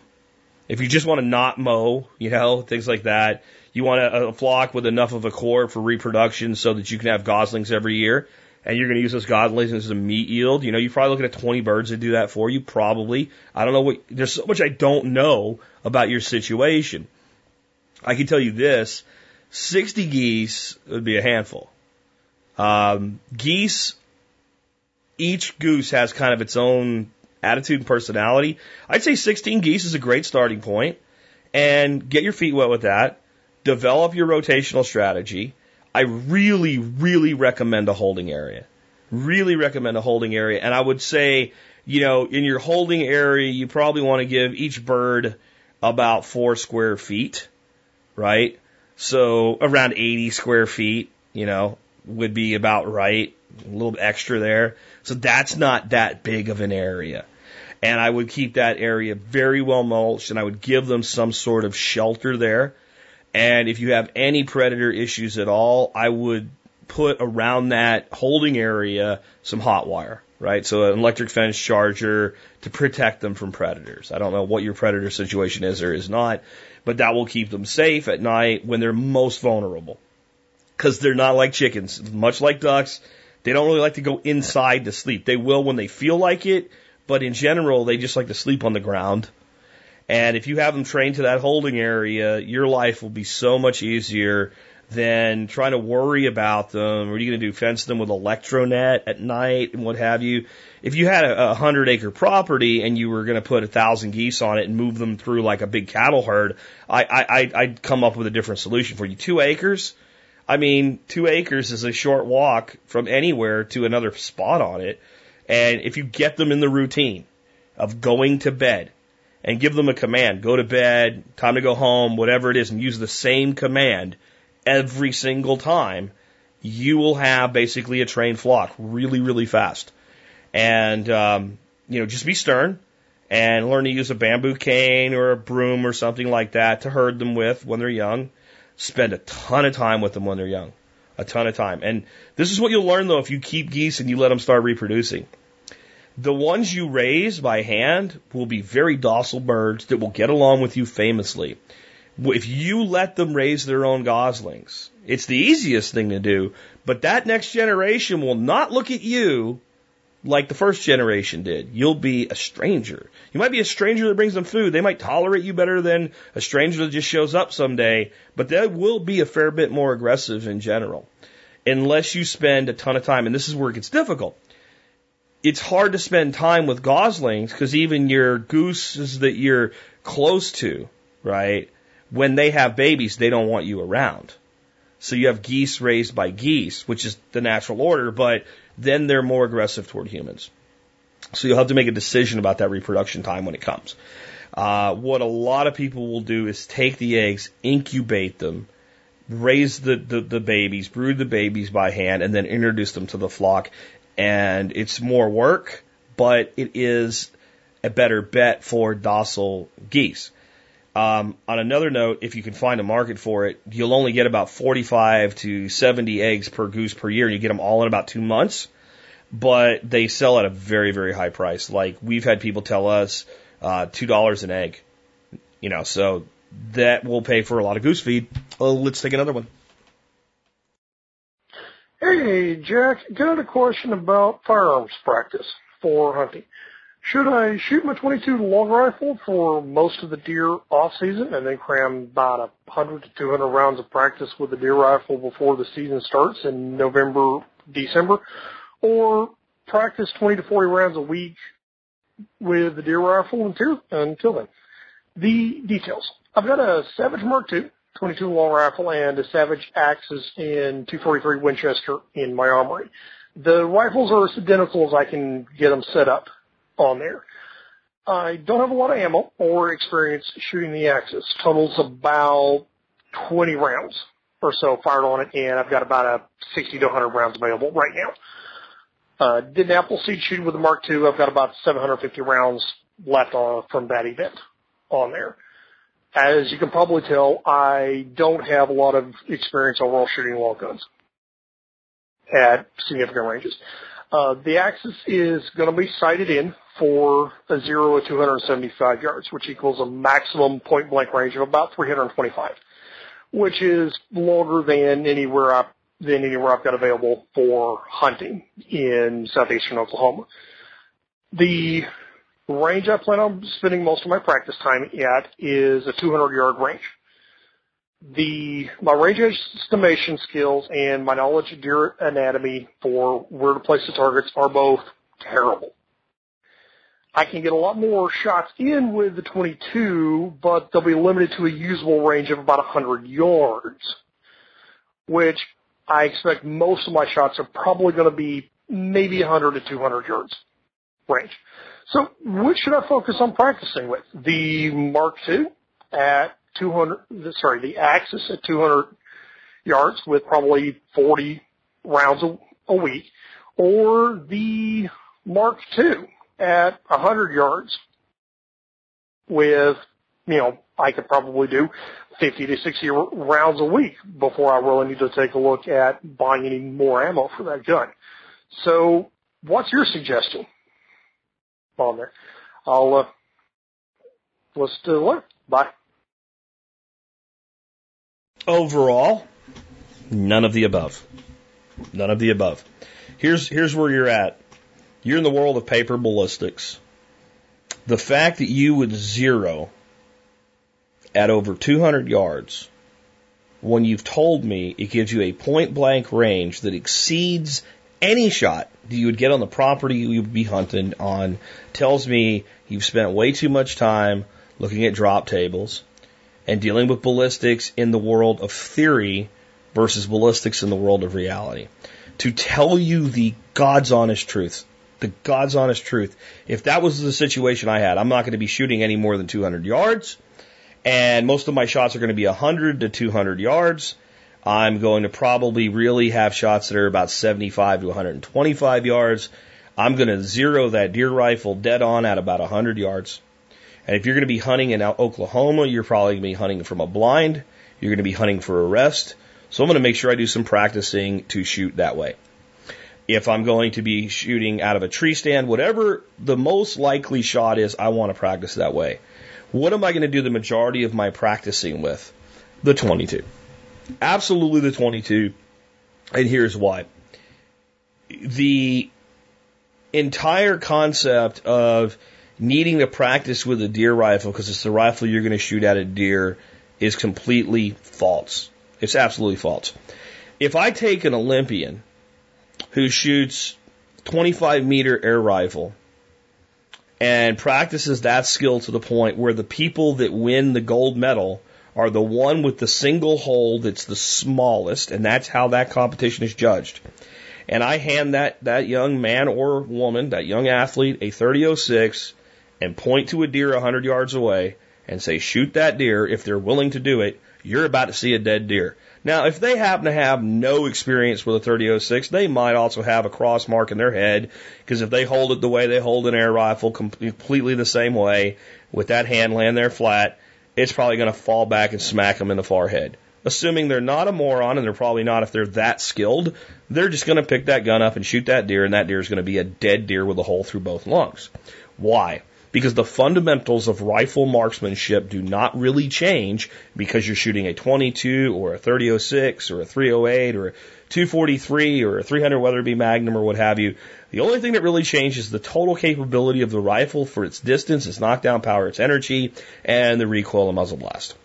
If you just want to not mow, you know, things like that, you want a, a flock with enough of a core for reproduction so that you can have goslings every year, and you're going to use those goslings as a meat yield. You know, you're probably looking at 20 birds to do that for you, probably. I don't know what, there's so much I don't know about your situation. I can tell you this 60 geese would be a handful. Um, geese, each goose has kind of its own attitude and personality. I'd say 16 geese is a great starting point, and get your feet wet with that develop your rotational strategy. I really, really recommend a holding area. Really recommend a holding area. And I would say, you know, in your holding area, you probably want to give each bird about four square feet, right? So around 80 square feet, you know, would be about right. A little extra there. So that's not that big of an area. And I would keep that area very well mulched and I would give them some sort of shelter there And if you have any predator issues at all, I would put around that holding area some hot wire, right? So an electric fence charger to protect them from predators. I don't know what your predator situation is or is not, but that will keep them safe at night when they're most vulnerable. Because they're not like chickens, much like ducks. They don't really like to go inside to sleep. They will when they feel like it, but in general, they just like to sleep on the ground. And if you have them trained to that holding area, your life will be so much easier than trying to worry about them. What are you going to do? Fence them with electronet at night and what have you? If you had a, a hundred acre property and you were going to put a thousand geese on it and move them through like a big cattle herd, I, I, I'd come up with a different solution for you. Two acres? I mean, two acres is a short walk from anywhere to another spot on it. And if you get them in the routine of going to bed and give them a command, go to bed, time to go home, whatever it is, and use the same command, every single time, you will have basically a trained flock really, really fast. And, um, you know, just be stern and learn to use a bamboo cane or a broom or something like that to herd them with when they're young. Spend a ton of time with them when they're young. A ton of time. And this is what you'll learn though if you keep geese and you let them start reproducing. The ones you raise by hand will be very docile birds that will get along with you famously if you let them raise their own goslings, it's the easiest thing to do, but that next generation will not look at you like the first generation did. You'll be a stranger. You might be a stranger that brings them food. They might tolerate you better than a stranger that just shows up someday, but they will be a fair bit more aggressive in general. Unless you spend a ton of time, and this is where it gets difficult. It's hard to spend time with goslings because even your gooses that you're close to, right? when they have babies, they don't want you around. So you have geese raised by geese, which is the natural order, but then they're more aggressive toward humans. So you'll have to make a decision about that reproduction time when it comes. Uh, what a lot of people will do is take the eggs, incubate them, raise the, the, the babies, brood the babies by hand, and then introduce them to the flock. And it's more work, but it is a better bet for docile geese. Um, on another note, if you can find a market for it, you'll only get about 45 to 70 eggs per goose per year, and you get them all in about two months. But they sell at a very, very high price. Like we've had people tell us uh, two dollars an egg. You know, so that will pay for a lot of goose feed. Well, let's take another one. Hey, Jack, got a question about firearms practice for hunting. Should I shoot my 22 long rifle for most of the deer off season and then cram about a 100 to 200 rounds of practice with the deer rifle before the season starts in November, December, or practice 20 to 40 rounds a week with the deer rifle until, until then? The details. I've got a Savage Mark II 22 long rifle and a Savage Axis in 243 Winchester in my armory. The rifles are as identical as I can get them set up on there. I don't have a lot of ammo or experience shooting the Axis. Totals about 20 rounds or so fired on it, and I've got about a 60 to 100 rounds available right now. Uh, did an Appleseed shooting with the Mark II. I've got about 750 rounds left on, from that event on there. As you can probably tell, I don't have a lot of experience overall shooting long guns at significant ranges. Uh, the axis is going to be sighted in for a zero to 275 yards, which equals a maximum point blank range of about 325, which is longer than anywhere I than anywhere I've got available for hunting in southeastern Oklahoma. The range I plan on spending most of my practice time at is a 200 yard range the my range estimation skills and my knowledge of deer anatomy for where to place the targets are both terrible. I can get a lot more shots in with the 22, but they'll be limited to a usable range of about 100 yards, which I expect most of my shots are probably going to be maybe 100 to 200 yards range. So which should I focus on practicing with? The Mark II at 200, sorry, the axis at 200 yards with probably 40 rounds a, a week, or the Mark II at 100 yards with, you know, I could probably do 50 to 60 rounds a week before I really need to take a look at buying any more ammo for that gun. So what's your suggestion on there? I'll, uh, let's do it. Bye. Overall, none of the above. None of the above. Here's, here's where you're at. You're in the world of paper ballistics. The fact that you would zero at over 200 yards when you've told me it gives you a point blank range that exceeds any shot that you would get on the property you would be hunting on tells me you've spent way too much time looking at drop tables and dealing with ballistics in the world of theory versus ballistics in the world of reality. To tell you the God's honest truth, the God's honest truth, if that was the situation I had, I'm not going to be shooting any more than 200 yards, and most of my shots are going to be 100 to 200 yards. I'm going to probably really have shots that are about 75 to 125 yards. I'm going to zero that deer rifle dead on at about 100 yards. And if you're going to be hunting in Oklahoma, you're probably going to be hunting from a blind. You're going to be hunting for a rest. So I'm going to make sure I do some practicing to shoot that way. If I'm going to be shooting out of a tree stand, whatever the most likely shot is, I want to practice that way. What am I going to do the majority of my practicing with? The 22. Absolutely the 22. And here's why. The entire concept of needing to practice with a deer rifle because it's the rifle you're going to shoot at a deer is completely false. It's absolutely false. If I take an Olympian who shoots 25 meter air rifle and practices that skill to the point where the people that win the gold medal are the one with the single hole that's the smallest, and that's how that competition is judged. And I hand that, that young man or woman, that young athlete, a 3006 and point to a deer 100 yards away and say, shoot that deer if they're willing to do it, you're about to see a dead deer. Now, if they happen to have no experience with a 3006, they might also have a cross mark in their head because if they hold it the way they hold an air rifle, completely the same way, with that hand laying there flat, it's probably going to fall back and smack them in the forehead. Assuming they're not a moron, and they're probably not if they're that skilled, they're just going to pick that gun up and shoot that deer, and that deer is going to be a dead deer with a hole through both lungs. Why? because the fundamentals of rifle marksmanship do not really change because you're shooting a 22 or a 3006 or a 308 or a 243 or a 300 Weatherby Magnum or what have you. The only thing that really changes is the total capability of the rifle for its distance, its knockdown power, its energy, and the recoil and muzzle blast.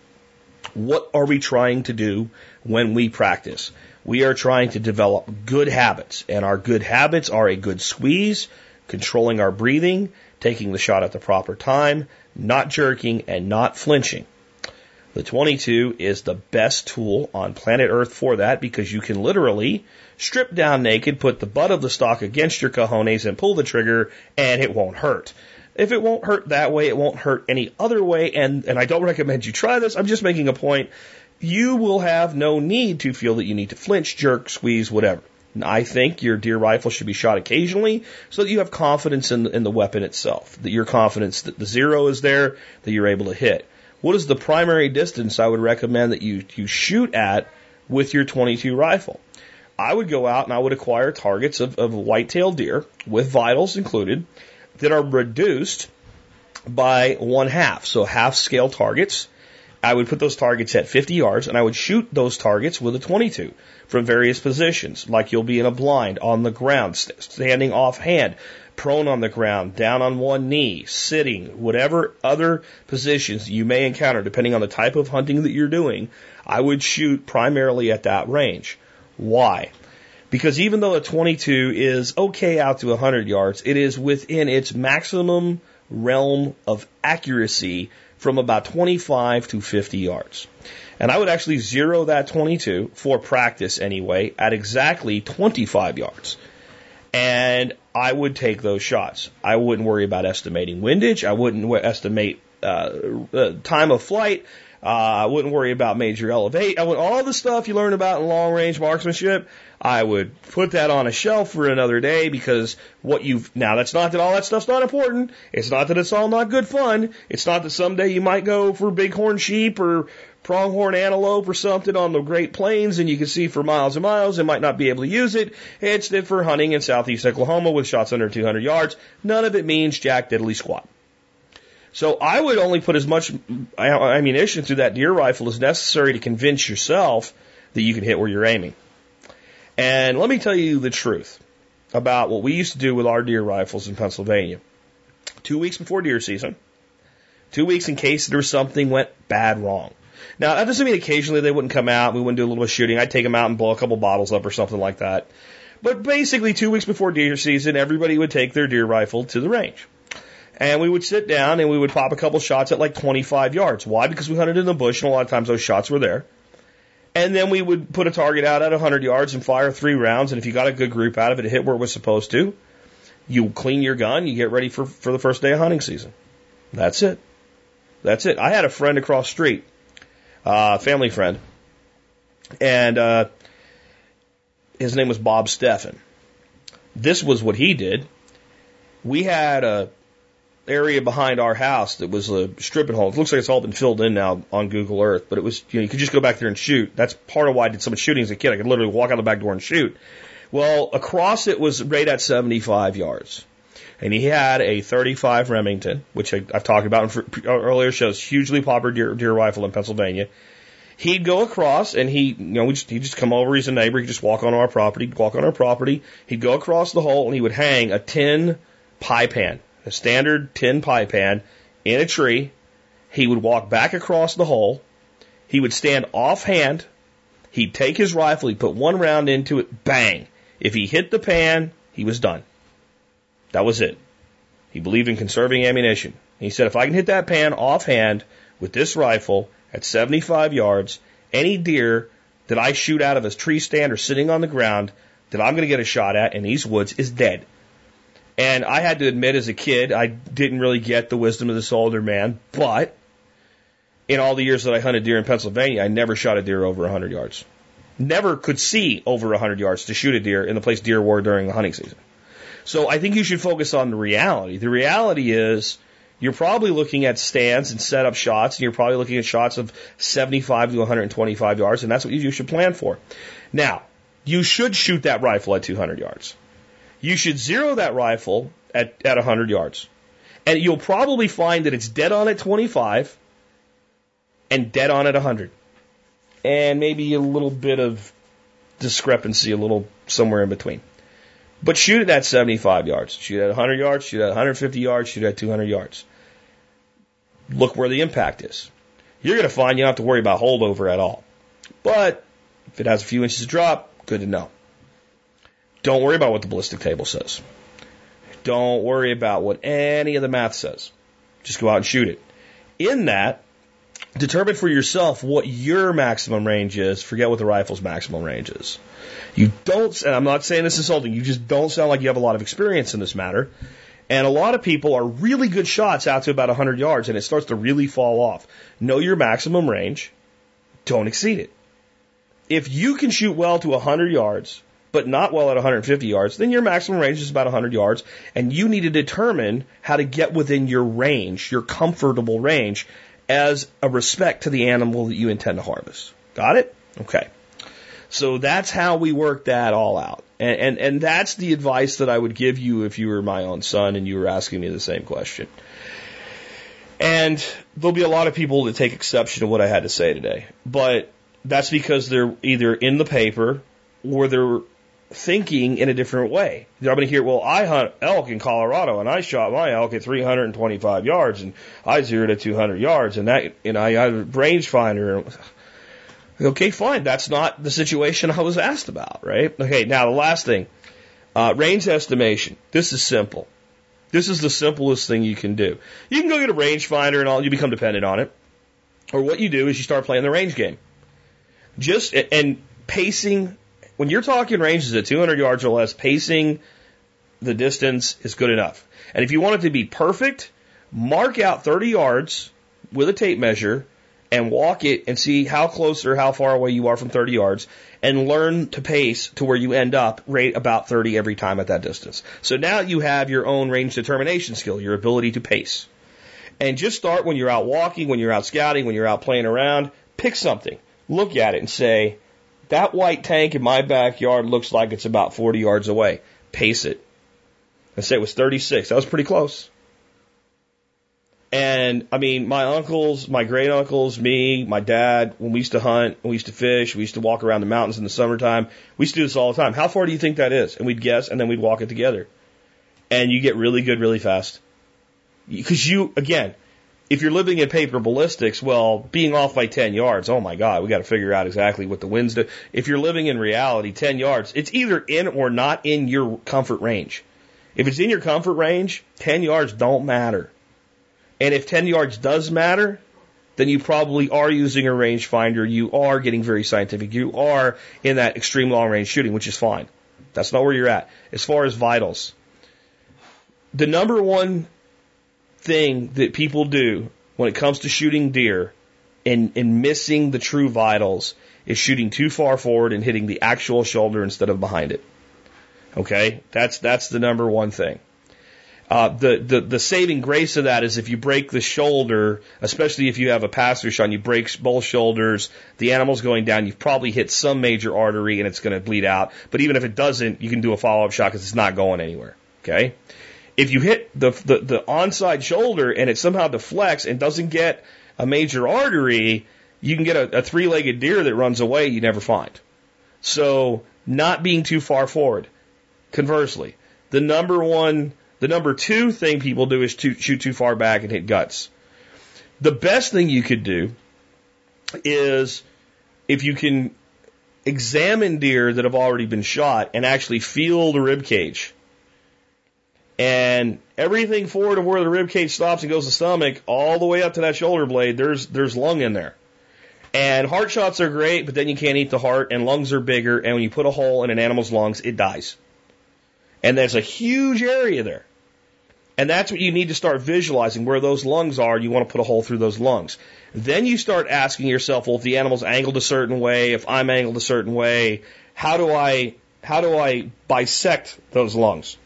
What are we trying to do when we practice? We are trying to develop good habits, and our good habits are a good squeeze, controlling our breathing, taking the shot at the proper time, not jerking, and not flinching. The 22 is the best tool on planet Earth for that because you can literally strip down naked, put the butt of the stock against your cojones, and pull the trigger, and it won't hurt. If it won't hurt that way, it won't hurt any other way, and, and I don't recommend you try this. I'm just making a point. You will have no need to feel that you need to flinch, jerk, squeeze, whatever. I think your deer rifle should be shot occasionally so that you have confidence in, in the weapon itself, that your confidence that the zero is there, that you're able to hit. What is the primary distance I would recommend that you, you shoot at with your 22 rifle? I would go out and I would acquire targets of, of white-tailed deer with vitals included that are reduced by one half. So half scale targets. I would put those targets at 50 yards and I would shoot those targets with a 22 from various positions, like you'll be in a blind, on the ground, standing offhand, prone on the ground, down on one knee, sitting, whatever other positions you may encounter, depending on the type of hunting that you're doing, I would shoot primarily at that range. Why? Because even though a 22 is okay out to 100 yards, it is within its maximum realm of accuracy from about 25 to 50 yards. And I would actually zero that 22 for practice anyway at exactly 25 yards. And I would take those shots. I wouldn't worry about estimating windage. I wouldn't estimate uh, time of flight. Uh, I wouldn't worry about major elevate. I would all the stuff you learn about in long range marksmanship. I would put that on a shelf for another day because what you've now that's not that all that stuff's not important. It's not that it's all not good fun. It's not that someday you might go for bighorn sheep or pronghorn antelope or something on the Great Plains and you can see for miles and miles and might not be able to use it. It's that for hunting in southeast Oklahoma with shots under 200 yards, none of it means jack diddly squat. So I would only put as much ammunition through that deer rifle as necessary to convince yourself that you can hit where you're aiming. And let me tell you the truth about what we used to do with our deer rifles in Pennsylvania. Two weeks before deer season, two weeks in case there was something went bad wrong. Now, that doesn't mean occasionally they wouldn't come out. We wouldn't do a little bit of shooting. I'd take them out and blow a couple bottles up or something like that. But basically, two weeks before deer season, everybody would take their deer rifle to the range. And we would sit down and we would pop a couple shots at like 25 yards. Why? Because we hunted in the bush and a lot of times those shots were there. And then we would put a target out at 100 yards and fire three rounds. And if you got a good group out of it, it hit where it was supposed to. You clean your gun, you get ready for, for the first day of hunting season. That's it. That's it. I had a friend across street uh, family friend, and uh, his name was Bob Steffen. This was what he did. We had a area behind our house that was a stripping hole. It looks like it's all been filled in now on Google Earth, but it was you know you could just go back there and shoot. That's part of why I did so much shooting as a kid. I could literally walk out the back door and shoot. Well, across it was right at 75 yards. And he had a 35 Remington, which I, have talked about in earlier shows, hugely popular deer, deer rifle in Pennsylvania. He'd go across and he, you know, just, he'd just come over. He's a neighbor. He'd just walk on our property, walk on our property. He'd go across the hole and he would hang a tin pie pan, a standard tin pie pan in a tree. He would walk back across the hole. He would stand offhand. He'd take his rifle. He'd put one round into it. Bang. If he hit the pan, he was done. That was it. He believed in conserving ammunition. He said, if I can hit that pan offhand with this rifle at 75 yards, any deer that I shoot out of a tree stand or sitting on the ground that I'm going to get a shot at in these woods is dead. And I had to admit as a kid, I didn't really get the wisdom of this older man, but in all the years that I hunted deer in Pennsylvania, I never shot a deer over 100 yards. Never could see over 100 yards to shoot a deer in the place deer were during the hunting season. So I think you should focus on the reality. The reality is you're probably looking at stands and setup shots, and you're probably looking at shots of 75 to 125 yards, and that's what you should plan for. Now, you should shoot that rifle at 200 yards. You should zero that rifle at, at 100 yards. And you'll probably find that it's dead on at 25 and dead on at 100. And maybe a little bit of discrepancy, a little somewhere in between. But shoot it at 75 yards. Shoot at 100 yards, shoot at 150 yards, shoot at 200 yards. Look where the impact is. You're going to find you don't have to worry about holdover at all. But if it has a few inches of drop, good to know. Don't worry about what the ballistic table says. Don't worry about what any of the math says. Just go out and shoot it. In that, determine for yourself what your maximum range is. Forget what the rifle's maximum range is. You don't, and I'm not saying this is insulting, you just don't sound like you have a lot of experience in this matter. And a lot of people are really good shots out to about 100 yards and it starts to really fall off. Know your maximum range. Don't exceed it. If you can shoot well to 100 yards, but not well at 150 yards, then your maximum range is about 100 yards and you need to determine how to get within your range, your comfortable range as a respect to the animal that you intend to harvest. Got it? Okay. So that's how we work that all out. And, and, and that's the advice that I would give you if you were my own son and you were asking me the same question. And there'll be a lot of people that take exception to what I had to say today. But that's because they're either in the paper or they're thinking in a different way. I'm going to hear, well, I hunt elk in Colorado and I shot my elk at 325 yards and I zeroed at 200 yards and that, and I had a range rangefinder. Okay, fine. That's not the situation I was asked about, right? Okay, now the last thing. Uh, range estimation. This is simple. This is the simplest thing you can do. You can go get a rangefinder and all, you become dependent on it. Or what you do is you start playing the range game. Just, and pacing, when you're talking ranges at 200 yards or less, pacing the distance is good enough. And if you want it to be perfect, mark out 30 yards with a tape measure and walk it and see how close or how far away you are from 30 yards and learn to pace to where you end up rate about 30 every time at that distance. So now you have your own range determination skill, your ability to pace. And just start when you're out walking, when you're out scouting, when you're out playing around, pick something, look at it and say, that white tank in my backyard looks like it's about 40 yards away. Pace it. I say it was 36. That was pretty close. And I mean, my uncles, my great uncles, me, my dad, when we used to hunt, we used to fish, we used to walk around the mountains in the summertime. We used to do this all the time. How far do you think that is? And we'd guess, and then we'd walk it together. And you get really good really fast. Because you, again, if you're living in paper ballistics, well, being off by 10 yards, oh my God, we got to figure out exactly what the winds do. If you're living in reality, 10 yards, it's either in or not in your comfort range. If it's in your comfort range, 10 yards don't matter. And if 10 yards does matter, then you probably are using a rangefinder. You are getting very scientific. You are in that extreme long range shooting, which is fine. That's not where you're at. As far as vitals, the number one thing that people do when it comes to shooting deer and, and missing the true vitals is shooting too far forward and hitting the actual shoulder instead of behind it. Okay? That's, that's the number one thing. Uh, the, the, the saving grace of that is if you break the shoulder, especially if you have a passer shot and you break both shoulders, the animal's going down, you've probably hit some major artery and it's going to bleed out. But even if it doesn't, you can do a follow up shot because it's not going anywhere. Okay? If you hit the, the, the onside shoulder and it somehow deflects and doesn't get a major artery, you can get a, a three legged deer that runs away you never find. So, not being too far forward. Conversely, the number one the number two thing people do is to shoot too far back and hit guts. The best thing you could do is if you can examine deer that have already been shot and actually feel the rib cage. And everything forward of where the rib cage stops and goes to the stomach, all the way up to that shoulder blade, there's there's lung in there. And heart shots are great, but then you can't eat the heart, and lungs are bigger, and when you put a hole in an animal's lungs, it dies. And there's a huge area there. And that's what you need to start visualizing where those lungs are. You want to put a hole through those lungs. Then you start asking yourself, well, if the animal's angled a certain way, if I'm angled a certain way, how do I, how do I bisect those lungs?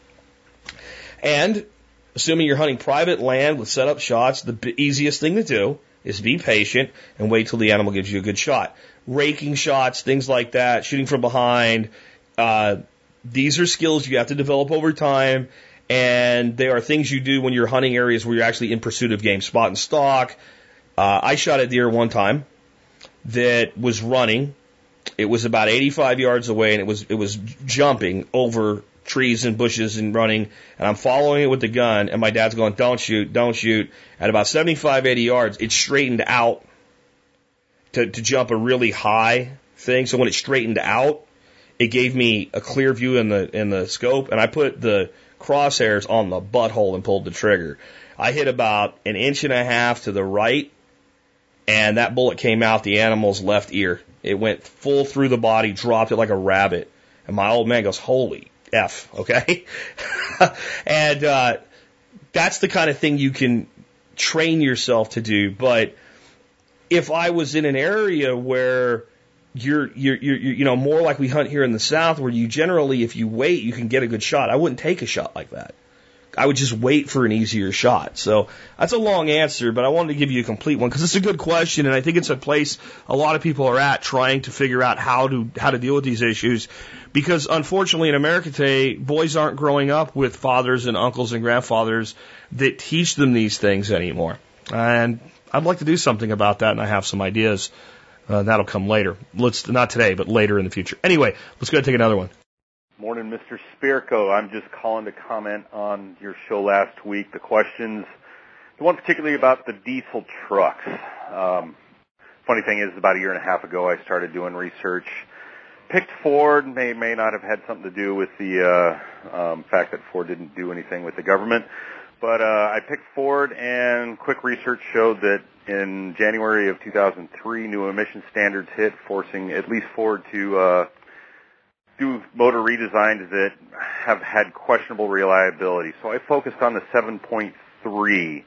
And assuming you're hunting private land with set up shots, the easiest thing to do is be patient and wait till the animal gives you a good shot. Raking shots, things like that, shooting from behind, uh, these are skills you have to develop over time, and they are things you do when you're hunting areas where you're actually in pursuit of game. Spot and stalk. Uh, I shot a deer one time that was running. It was about 85 yards away, and it was it was jumping over trees and bushes and running. And I'm following it with the gun, and my dad's going, "Don't shoot, don't shoot." At about 75, 80 yards, it straightened out to to jump a really high thing. So when it straightened out, it gave me a clear view in the in the scope, and I put the crosshairs on the butthole and pulled the trigger. I hit about an inch and a half to the right, and that bullet came out the animal's left ear. It went full through the body, dropped it like a rabbit. And my old man goes, "Holy f!" Okay, and uh, that's the kind of thing you can train yourself to do. But if I was in an area where you're, you're, you're, you know, more like we hunt here in the South where you generally, if you wait, you can get a good shot. I wouldn't take a shot like that. I would just wait for an easier shot. So that's a long answer, but I wanted to give you a complete one because it's a good question, and I think it's a place a lot of people are at trying to figure out how to how to deal with these issues. Because unfortunately, in America today, boys aren't growing up with fathers and uncles and grandfathers that teach them these things anymore. And I'd like to do something about that, and I have some ideas. Uh, that'll come later. Let's not today, but later in the future. Anyway, let's go and take another one. Morning, Mr. Spirko. I'm just calling to comment on your show last week. The questions, the one particularly about the diesel trucks. Um, funny thing is, about a year and a half ago, I started doing research. Picked Ford may may not have had something to do with the uh, um, fact that Ford didn't do anything with the government, but uh, I picked Ford, and quick research showed that in January of 2003, new emission standards hit, forcing at least Ford to uh, do motor redesigns that have had questionable reliability. So I focused on the 7.3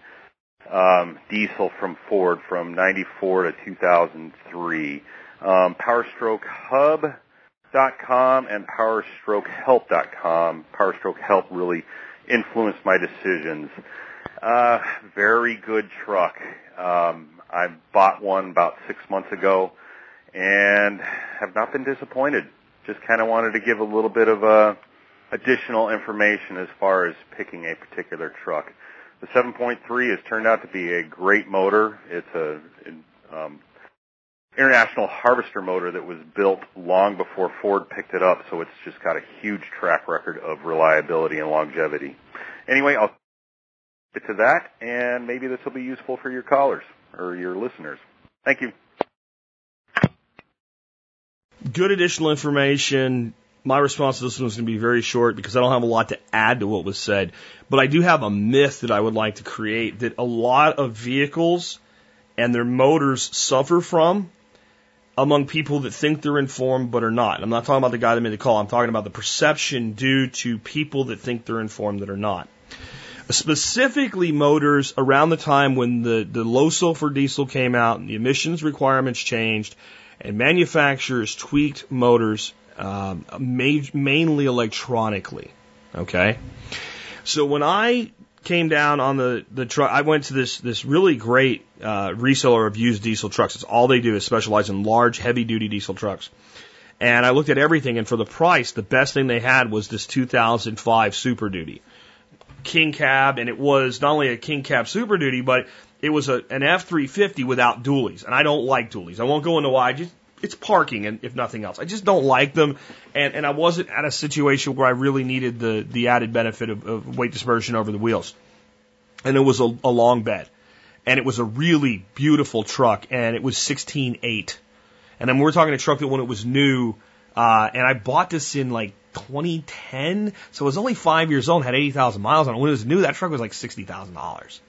um, diesel from Ford from 94 to 2003. Um, PowerStrokeHub.com and PowerStrokeHelp.com. PowerStroke Help really influenced my decisions. Uh, very good truck. Um, I bought one about six months ago and have not been disappointed. Just kind of wanted to give a little bit of uh, additional information as far as picking a particular truck. The 7.3 has turned out to be a great motor. It's a um, international harvester motor that was built long before Ford picked it up, so it's just got a huge track record of reliability and longevity. Anyway, I'll get to that, and maybe this will be useful for your callers or your listeners. Thank you. Good additional information. My response to this one is going to be very short because I don't have a lot to add to what was said. But I do have a myth that I would like to create that a lot of vehicles and their motors suffer from among people that think they're informed but are not. I'm not talking about the guy that made the call. I'm talking about the perception due to people that think they're informed that are not. Specifically, motors around the time when the, the low sulfur diesel came out and the emissions requirements changed and manufacturers tweaked motors um, mainly electronically. Okay? So when I came down on the, the truck, I went to this, this really great uh, reseller of used diesel trucks. It's all they do is specialize in large, heavy duty diesel trucks. And I looked at everything, and for the price, the best thing they had was this 2005 Super Duty. King Cab, and it was not only a King Cab Super Duty, but it was a, an F350 without dualies. And I don't like dualies. I won't go into why. I just it's parking, and if nothing else, I just don't like them. And and I wasn't at a situation where I really needed the the added benefit of, of weight dispersion over the wheels. And it was a, a long bed, and it was a really beautiful truck, and it was 16.8. And then we're talking a truck that when it was new, uh, and I bought this in like 2010, so it was only five years old, had 80,000 miles on it. When it was new, that truck was like $60,000.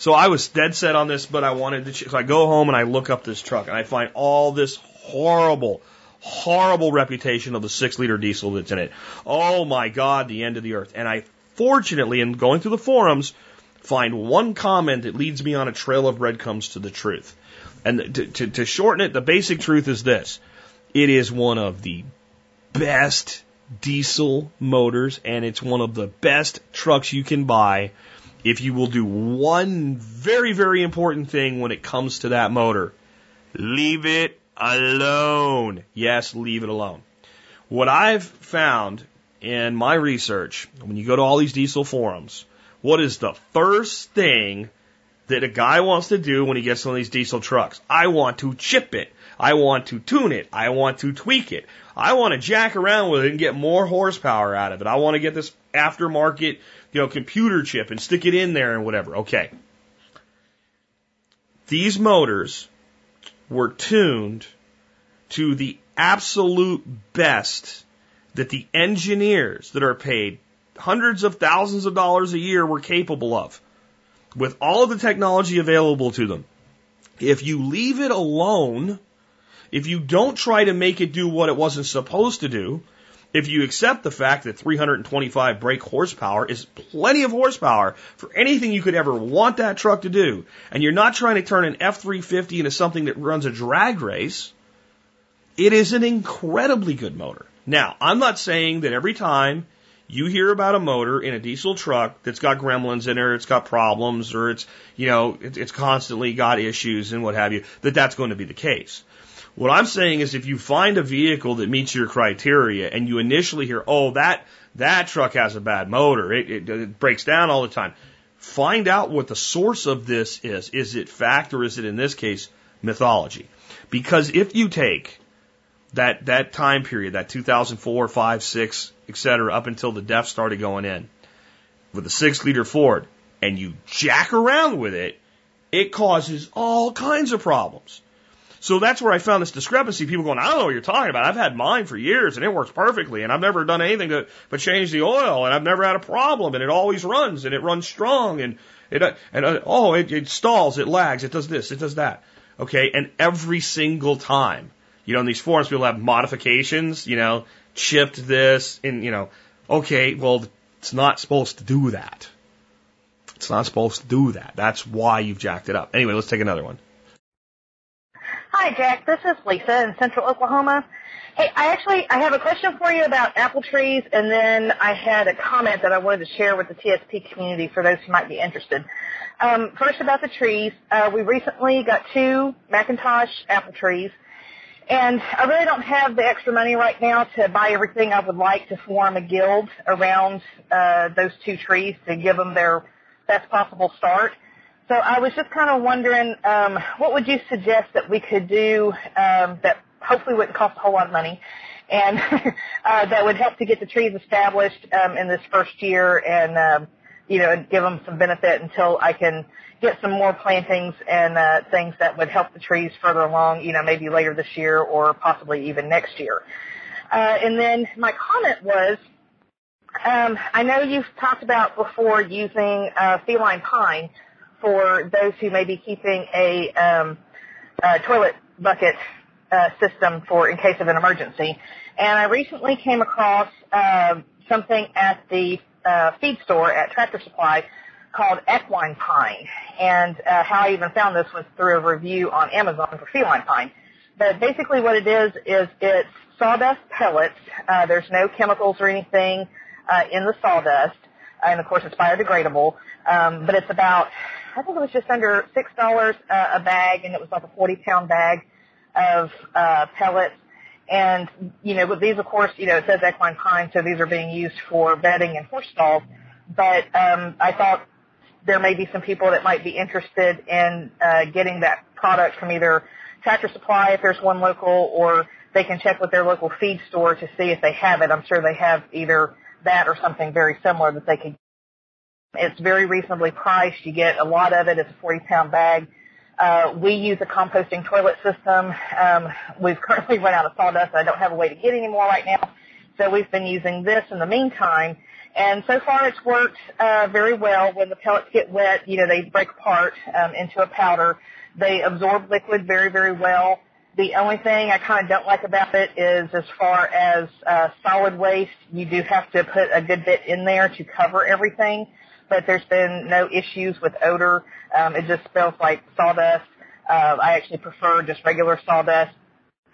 So I was dead set on this, but I wanted to. So I go home and I look up this truck and I find all this horrible, horrible reputation of the six liter diesel that's in it. Oh my God, the end of the earth. And I fortunately, in going through the forums, find one comment that leads me on a trail of breadcrumbs to the truth. And to, to, to shorten it, the basic truth is this. It is one of the best diesel motors and it's one of the best trucks you can buy if you will do one very, very important thing when it comes to that motor. Leave it alone. Yes, leave it alone. What I've found in my research, when you go to all these diesel forums, what is the first thing that a guy wants to do when he gets of these diesel trucks? I want to chip it. I want to tune it. I want to tweak it. I want to jack around with it and get more horsepower out of it. I want to get this aftermarket, you know, computer chip and stick it in there and whatever. Okay. These motors were tuned to the absolute best that the engineers that are paid hundreds of thousands of dollars a year were capable of with all of the technology available to them. If you leave it alone, if you don't try to make it do what it wasn't supposed to do, if you accept the fact that 325 brake horsepower is plenty of horsepower for anything you could ever want that truck to do, and you're not trying to turn an F350 into something that runs a drag race, it is an incredibly good motor. Now, I'm not saying that every time you hear about a motor in a diesel truck that's got gremlins in it, it's got problems, or it's, you know, it's constantly got issues and what have you, that that's going to be the case. What I'm saying is if you find a vehicle that meets your criteria and you initially hear, oh, that, that truck has a bad motor, it, it, it breaks down all the time, find out what the source of this is. Is it fact or is it, in this case, mythology? Because if you take that, that time period, that 2004, 5, 6, et cetera, up until the DEF started going in, with a six liter Ford, and you jack around with it, it causes all kinds of problems. So that's where I found this discrepancy. People going, I don't know what you're talking about. I've had mine for years and it works perfectly and I've never done anything to, but change the oil and I've never had a problem and it always runs and it runs strong and it, and uh, oh, it, it stalls, it lags, it does this, it does that. Okay. And every single time, you know, in these forums, people have modifications, you know, chipped this and, you know, okay, well, it's not supposed to do that. It's not supposed to do that. That's why you've jacked it up. Anyway, let's take another one. Hi, Jack. This is Lisa in Central Oklahoma. Hey, I actually I have a question for you about apple trees, and then I had a comment that I wanted to share with the TSP community for those who might be interested. Um, first, about the trees, uh, we recently got two McIntosh apple trees, and I really don't have the extra money right now to buy everything I would like to form a guild around uh, those two trees to give them their best possible start. So I was just kind of wondering, um, what would you suggest that we could do um, that hopefully wouldn't cost a whole lot of money, and uh, that would help to get the trees established um, in this first year, and um, you know, give them some benefit until I can get some more plantings and uh, things that would help the trees further along. You know, maybe later this year or possibly even next year. Uh, and then my comment was, um, I know you've talked about before using uh, feline pine for those who may be keeping a, um, a toilet bucket uh, system for in case of an emergency. And I recently came across uh, something at the uh, feed store at Tractor Supply called equine pine. And uh, how I even found this was through a review on Amazon for feline pine. But basically what it is, is it's sawdust pellets. Uh, there's no chemicals or anything uh, in the sawdust. And of course it's biodegradable. Um, but it's about, I think it was just under $6 uh, a bag and it was like a 40 pound bag of uh, pellets. And, you know, but these, of course, you know, it says equine pine, so these are being used for bedding and horse stalls. But um, I thought there may be some people that might be interested in uh, getting that product from either Tractor Supply, if there's one local, or they can check with their local feed store to see if they have it. I'm sure they have either that or something very similar that they could. It's very reasonably priced. You get a lot of it. It's a 40 pound bag. Uh, we use a composting toilet system. Um, we've currently run out of sawdust. I don't have a way to get any more right now. So we've been using this in the meantime. And so far it's worked uh, very well. When the pellets get wet, you know, they break apart um, into a powder. They absorb liquid very, very well. The only thing I kind of don't like about it is as far as uh, solid waste, you do have to put a good bit in there to cover everything but there's been no issues with odor. Um, it just smells like sawdust. Uh, I actually prefer just regular sawdust.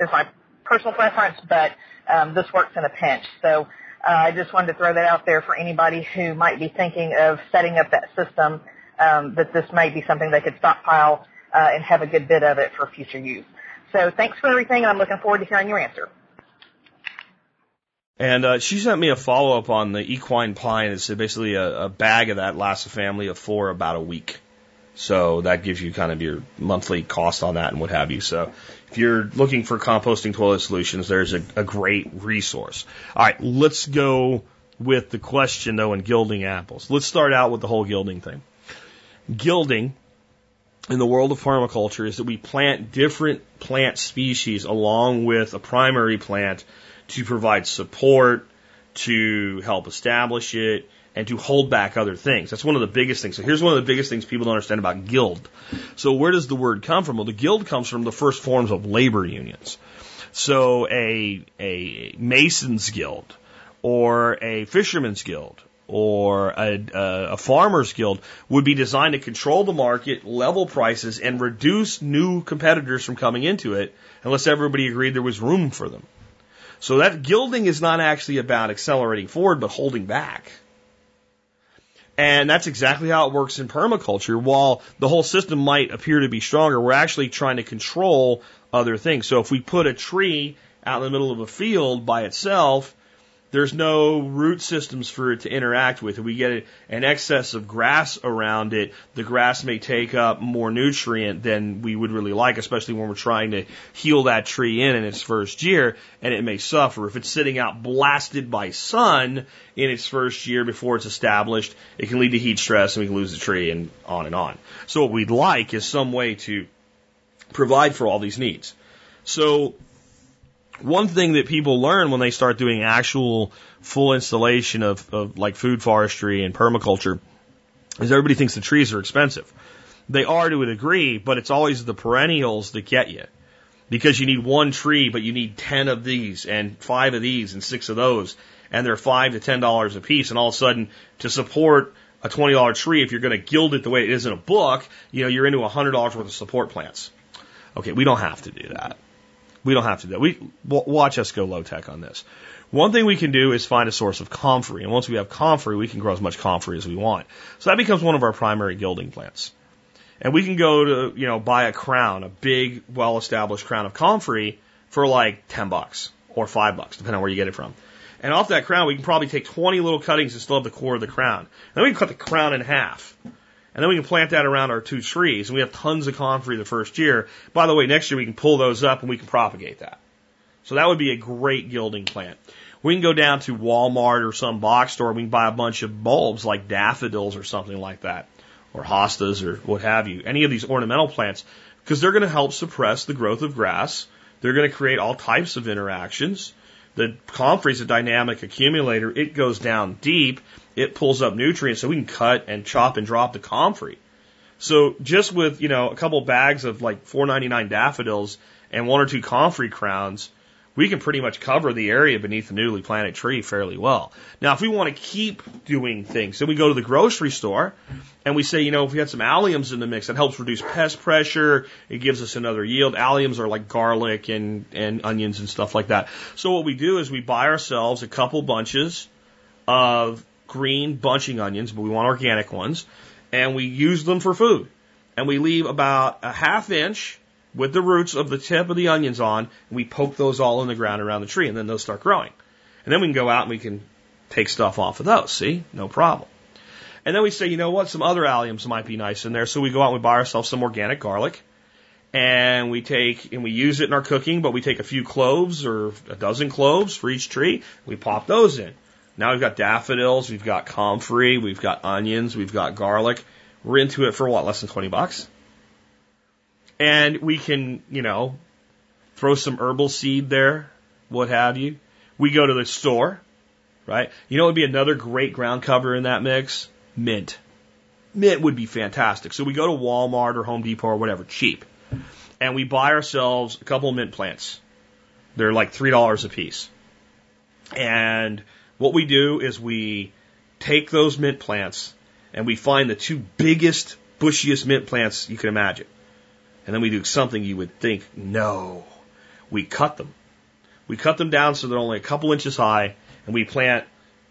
It's my personal preference, but um, this works in a pinch. So uh, I just wanted to throw that out there for anybody who might be thinking of setting up that system. Um, that this might be something they could stockpile uh, and have a good bit of it for future use. So thanks for everything, and I'm looking forward to hearing your answer. And uh, she sent me a follow up on the equine pine. It's basically a, a bag of that lasts a family of four about a week. So that gives you kind of your monthly cost on that and what have you. So if you're looking for composting toilet solutions, there's a, a great resource. All right, let's go with the question though in guilding apples. Let's start out with the whole guilding thing. Guilding in the world of permaculture is that we plant different plant species along with a primary plant to provide support, to help establish it, and to hold back other things. That's one of the biggest things. So here's one of the biggest things people don't understand about guild. So where does the word come from? Well, the guild comes from the first forms of labor unions. So a, a mason's guild or a fisherman's guild or a, a, a, farmer's guild would be designed to control the market, level prices, and reduce new competitors from coming into it unless everybody agreed there was room for them. So that guilding is not actually about accelerating forward, but holding back. And that's exactly how it works in permaculture. While the whole system might appear to be stronger, we're actually trying to control other things. So if we put a tree out in the middle of a field by itself, there's no root systems for it to interact with. If we get an excess of grass around it, the grass may take up more nutrient than we would really like, especially when we're trying to heal that tree in in its first year, and it may suffer. If it's sitting out blasted by sun in its first year before it's established, it can lead to heat stress and we can lose the tree and on and on. So what we'd like is some way to provide for all these needs. So one thing that people learn when they start doing actual full installation of, of like food forestry and permaculture is everybody thinks the trees are expensive. They are to a degree, but it's always the perennials that get you. Because you need one tree, but you need 10 of these and five of these and six of those. And they're five to ten dollars a piece. And all of a sudden, to support a $20 tree, if you're going to gild it the way it is in a book, you know, you're into a $100 worth of support plants. Okay, we don't have to do that. We don't have to do that. We watch us go low tech on this. One thing we can do is find a source of comfrey, and once we have comfrey, we can grow as much comfrey as we want. So that becomes one of our primary guilding plants. And we can go to, you know, buy a crown, a big, well-established crown of comfrey for like 10 bucks or 5 bucks, depending on where you get it from. And off that crown, we can probably take 20 little cuttings and still have the core of the crown. And then we can cut the crown in half. Then we can plant that around our two trees. And we have tons of comfrey the first year. By the way, next year we can pull those up and we can propagate that. So that would be a great guilding plant. We can go down to Walmart or some box store and we can buy a bunch of bulbs like daffodils or something like that. Or hostas or what have you. Any of these ornamental plants. Because they're going to help suppress the growth of grass. They're going to create all types of interactions. The comfrey is a dynamic accumulator. It goes down deep. It pulls up nutrients so we can cut and chop and drop the comfrey. So just with, you know, a couple bags of like 4.99 daffodils and one or two comfrey crowns, we can pretty much cover the area beneath the newly planted tree fairly well. Now, if we want to keep doing things, then we go to the grocery store and we say, you know, if we had some alliums in the mix, that helps reduce pest pressure. It gives us another yield. Alliums are like garlic and, and onions and stuff like that. So what we do is we buy ourselves a couple bunches of green bunching onions, but we want organic ones, and we use them for food. And we leave about a half inch with the roots of the tip of the onions on, and we poke those all in the ground around the tree, and then they'll start growing. And then we can go out and we can take stuff off of those. See? No problem. And then we say, you know what? Some other alliums might be nice in there. So we go out and we buy ourselves some organic garlic. And we take, and we use it in our cooking, but we take a few cloves or a dozen cloves for each tree. We pop those in. Now we've got daffodils, we've got comfrey, we've got onions, we've got garlic. We're into it for what, less than 20 bucks? And we can, you know, throw some herbal seed there, what have you. We go to the store, right? You know what would be another great ground cover in that mix? Mint. Mint would be fantastic. So we go to Walmart or Home Depot or whatever, cheap. And we buy ourselves a couple of mint plants. They're like $3 a piece. And what we do is we take those mint plants and we find the two biggest, bushiest mint plants you can imagine. And then we do something you would think, no. We cut them. We cut them down so they're only a couple inches high, and we plant,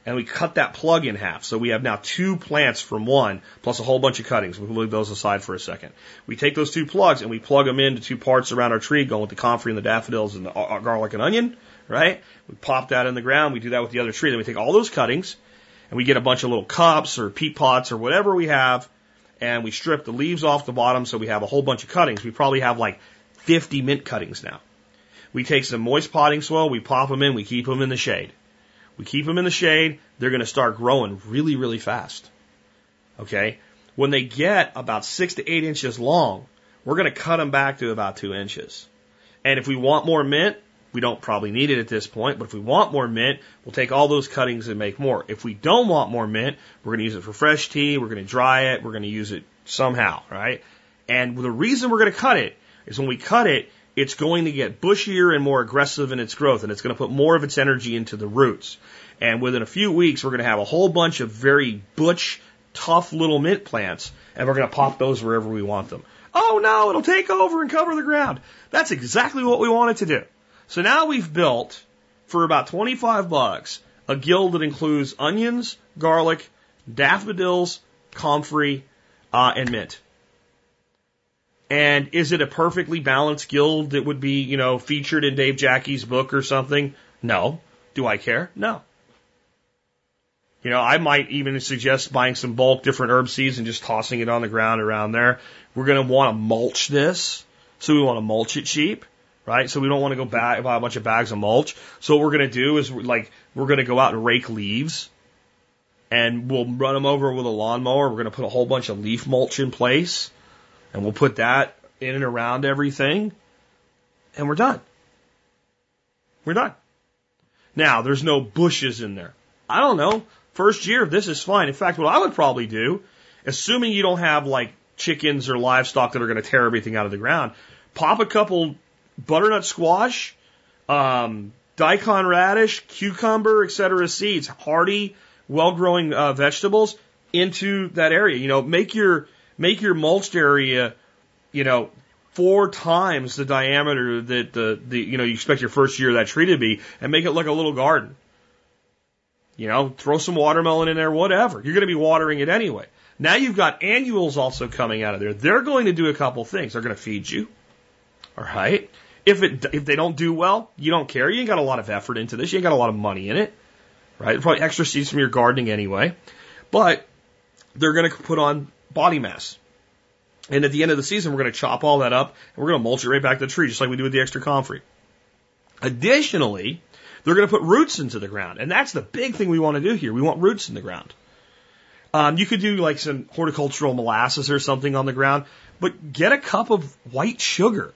and we cut that plug in half. So we have now two plants from one, plus a whole bunch of cuttings. We'll leave those aside for a second. We take those two plugs and we plug them into two parts around our tree, going with the comfrey and the daffodils and the uh, garlic and onion, right? We pop that in the ground. We do that with the other tree. Then we take all those cuttings, and we get a bunch of little cups or peat pots or whatever we have, and we strip the leaves off the bottom so we have a whole bunch of cuttings. We probably have like 50 mint cuttings now. We take some moist potting soil, we pop them in, we keep them in the shade. We keep them in the shade, they're going to start growing really, really fast. Okay? When they get about six to eight inches long, we're going to cut them back to about two inches. And if we want more mint, we don't probably need it at this point, but if we want more mint, we'll take all those cuttings and make more. If we don't want more mint, we're going to use it for fresh tea, we're going to dry it, we're going to use it somehow, right? And the reason we're going to cut it is when we cut it, it's going to get bushier and more aggressive in its growth, and it's going to put more of its energy into the roots. And within a few weeks, we're going to have a whole bunch of very butch, tough little mint plants, and we're going to pop those wherever we want them. Oh no, it'll take over and cover the ground. That's exactly what we wanted to do. So now we've built for about 25 bucks a guild that includes onions, garlic, daffodils, comfrey, uh, and mint. And is it a perfectly balanced guild that would be, you know, featured in Dave Jacke's book or something? No. Do I care? No. You know, I might even suggest buying some bulk different herb seeds and just tossing it on the ground around there. We're going to want to mulch this. So we want to mulch it cheap right? So we don't want to go buy, buy a bunch of bags of mulch. So what we're going to do is like, we're going to go out and rake leaves and we'll run them over with a lawnmower. We're going to put a whole bunch of leaf mulch in place and we'll put that in and around everything and we're done. We're done. Now, there's no bushes in there. I don't know. First year, this is fine. In fact, what I would probably do, assuming you don't have like chickens or livestock that are going to tear everything out of the ground, pop a couple butternut squash, um, daikon radish, cucumber, etc. seeds, hardy, well growing uh, vegetables, into that area. You know, make your make your mulched area, you know, four times the diameter that the, the you know you expect your first year of that tree to be, and make it like a little garden. You know, throw some watermelon in there, whatever. You're going to be watering it anyway. Now you've got annuals also coming out of there. They're going to do a couple things. They're going to feed you. All right. If it if they don't do well, you don't care. You ain't got a lot of effort into this. You ain't got a lot of money in it. Right? Probably extra seeds from your gardening anyway. But they're going to put on body mass. And at the end of the season, we're going to chop all that up and we're going to mulch it right back to the tree, just like we do with the extra comfrey. Additionally, they're going to put roots into the ground. And that's the big thing we want to do here. We want roots in the ground. Um, you could do like some horticultural molasses or something on the ground, but get a cup of white sugar.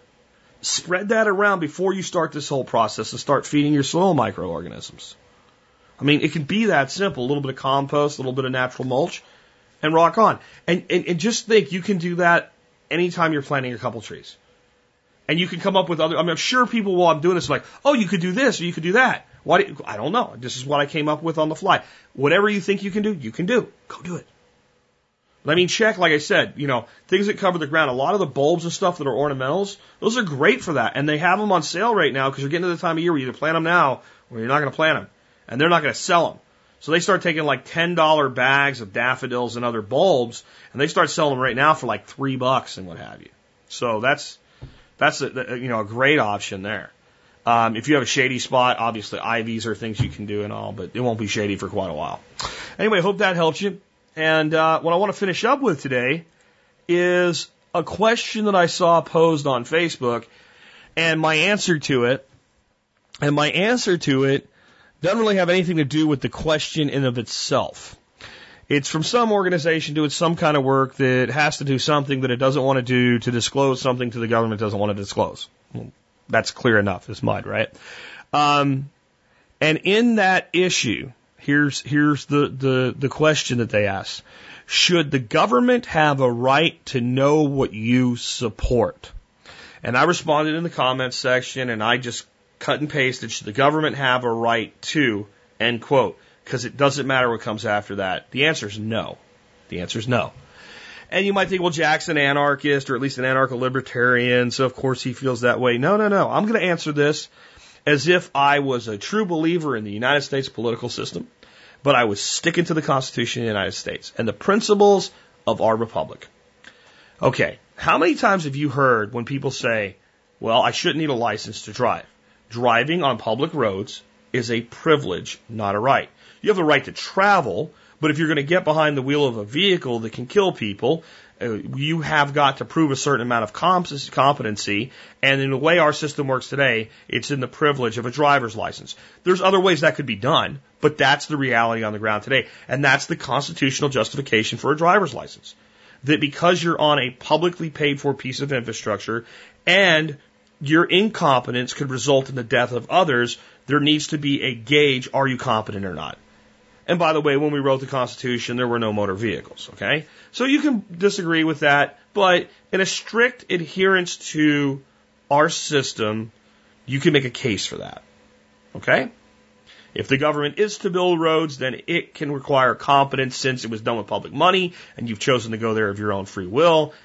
Spread that around before you start this whole process and start feeding your soil microorganisms. I mean, it can be that simple. A little bit of compost, a little bit of natural mulch, and rock on. And, and, and just think you can do that anytime you're planting a couple trees. And you can come up with other, I mean, I'm sure people while I'm doing this are like, oh, you could do this or you could do that. Why? Do, I don't know. This is what I came up with on the fly. Whatever you think you can do, you can do. Go do it. I mean, check, like I said, you know, things that cover the ground. A lot of the bulbs and stuff that are ornamentals, those are great for that. And they have them on sale right now because you're getting to the time of year where you either plant them now or you're not going to plant them. And they're not going to sell them. So they start taking like $10 bags of daffodils and other bulbs and they start selling them right now for like three bucks and what have you. So that's, that's a, you know, a great option there. Um, if you have a shady spot, obviously ivies are things you can do and all, but it won't be shady for quite a while. Anyway, hope that helps you. And uh, what I want to finish up with today is a question that I saw posed on Facebook and my answer to it. And my answer to it doesn't really have anything to do with the question in of itself. It's from some organization doing some kind of work that has to do something that it doesn't want to do to disclose something to the government doesn't want to disclose. That's clear enough. It's mud, right? Um, and in that issue, here's here's the, the the question that they ask: Should the government have a right to know what you support? And I responded in the comments section, and I just cut and pasted: Should the government have a right to? End quote because it doesn't matter what comes after that. The answer is no. The answer is no. And you might think, well, Jack's an anarchist or at least an anarcho libertarian, so of course he feels that way. No, no, no. I'm going to answer this as if I was a true believer in the United States political system, but I was sticking to the Constitution of the United States and the principles of our republic. Okay, how many times have you heard when people say, well, I shouldn't need a license to drive? Driving on public roads is a privilege, not a right. You have the right to travel, but if you're going to get behind the wheel of a vehicle that can kill people, Uh, you have got to prove a certain amount of competency. And in the way our system works today, it's in the privilege of a driver's license. There's other ways that could be done, but that's the reality on the ground today. And that's the constitutional justification for a driver's license. That because you're on a publicly paid for piece of infrastructure and your incompetence could result in the death of others, there needs to be a gauge, are you competent or not? And by the way, when we wrote the Constitution, there were no motor vehicles, okay? So you can disagree with that, but in a strict adherence to our system, you can make a case for that, okay? If the government is to build roads, then it can require competence since it was done with public money and you've chosen to go there of your own free will,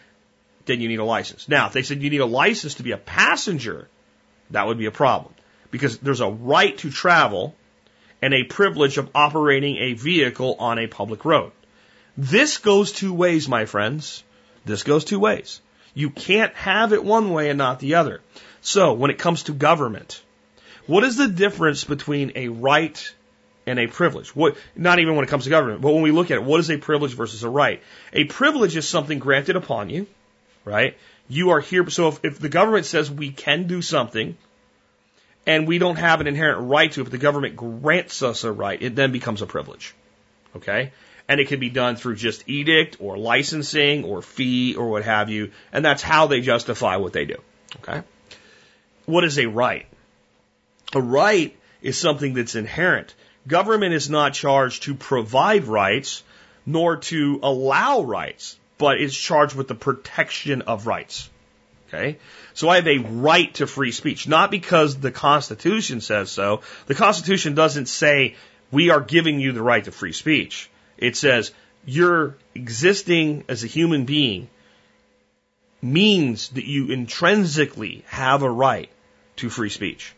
then you need a license. Now, if they said you need a license to be a passenger, that would be a problem because there's a right to travel and a privilege of operating a vehicle on a public road. This goes two ways, my friends. This goes two ways. You can't have it one way and not the other. So, when it comes to government, what is the difference between a right and a privilege? What, not even when it comes to government, but when we look at it, what is a privilege versus a right? A privilege is something granted upon you, right? You are here, so if, if the government says we can do something, and we don't have an inherent right to it, but the government grants us a right, it then becomes a privilege. Okay? And it can be done through just edict or licensing or fee or what have you, and that's how they justify what they do. Okay? What is a right? A right is something that's inherent. Government is not charged to provide rights nor to allow rights, but is charged with the protection of rights. Okay? So I have a right to free speech, not because the Constitution says so. The Constitution doesn't say we are giving you the right to free speech. It says your existing as a human being means that you intrinsically have a right to free speech.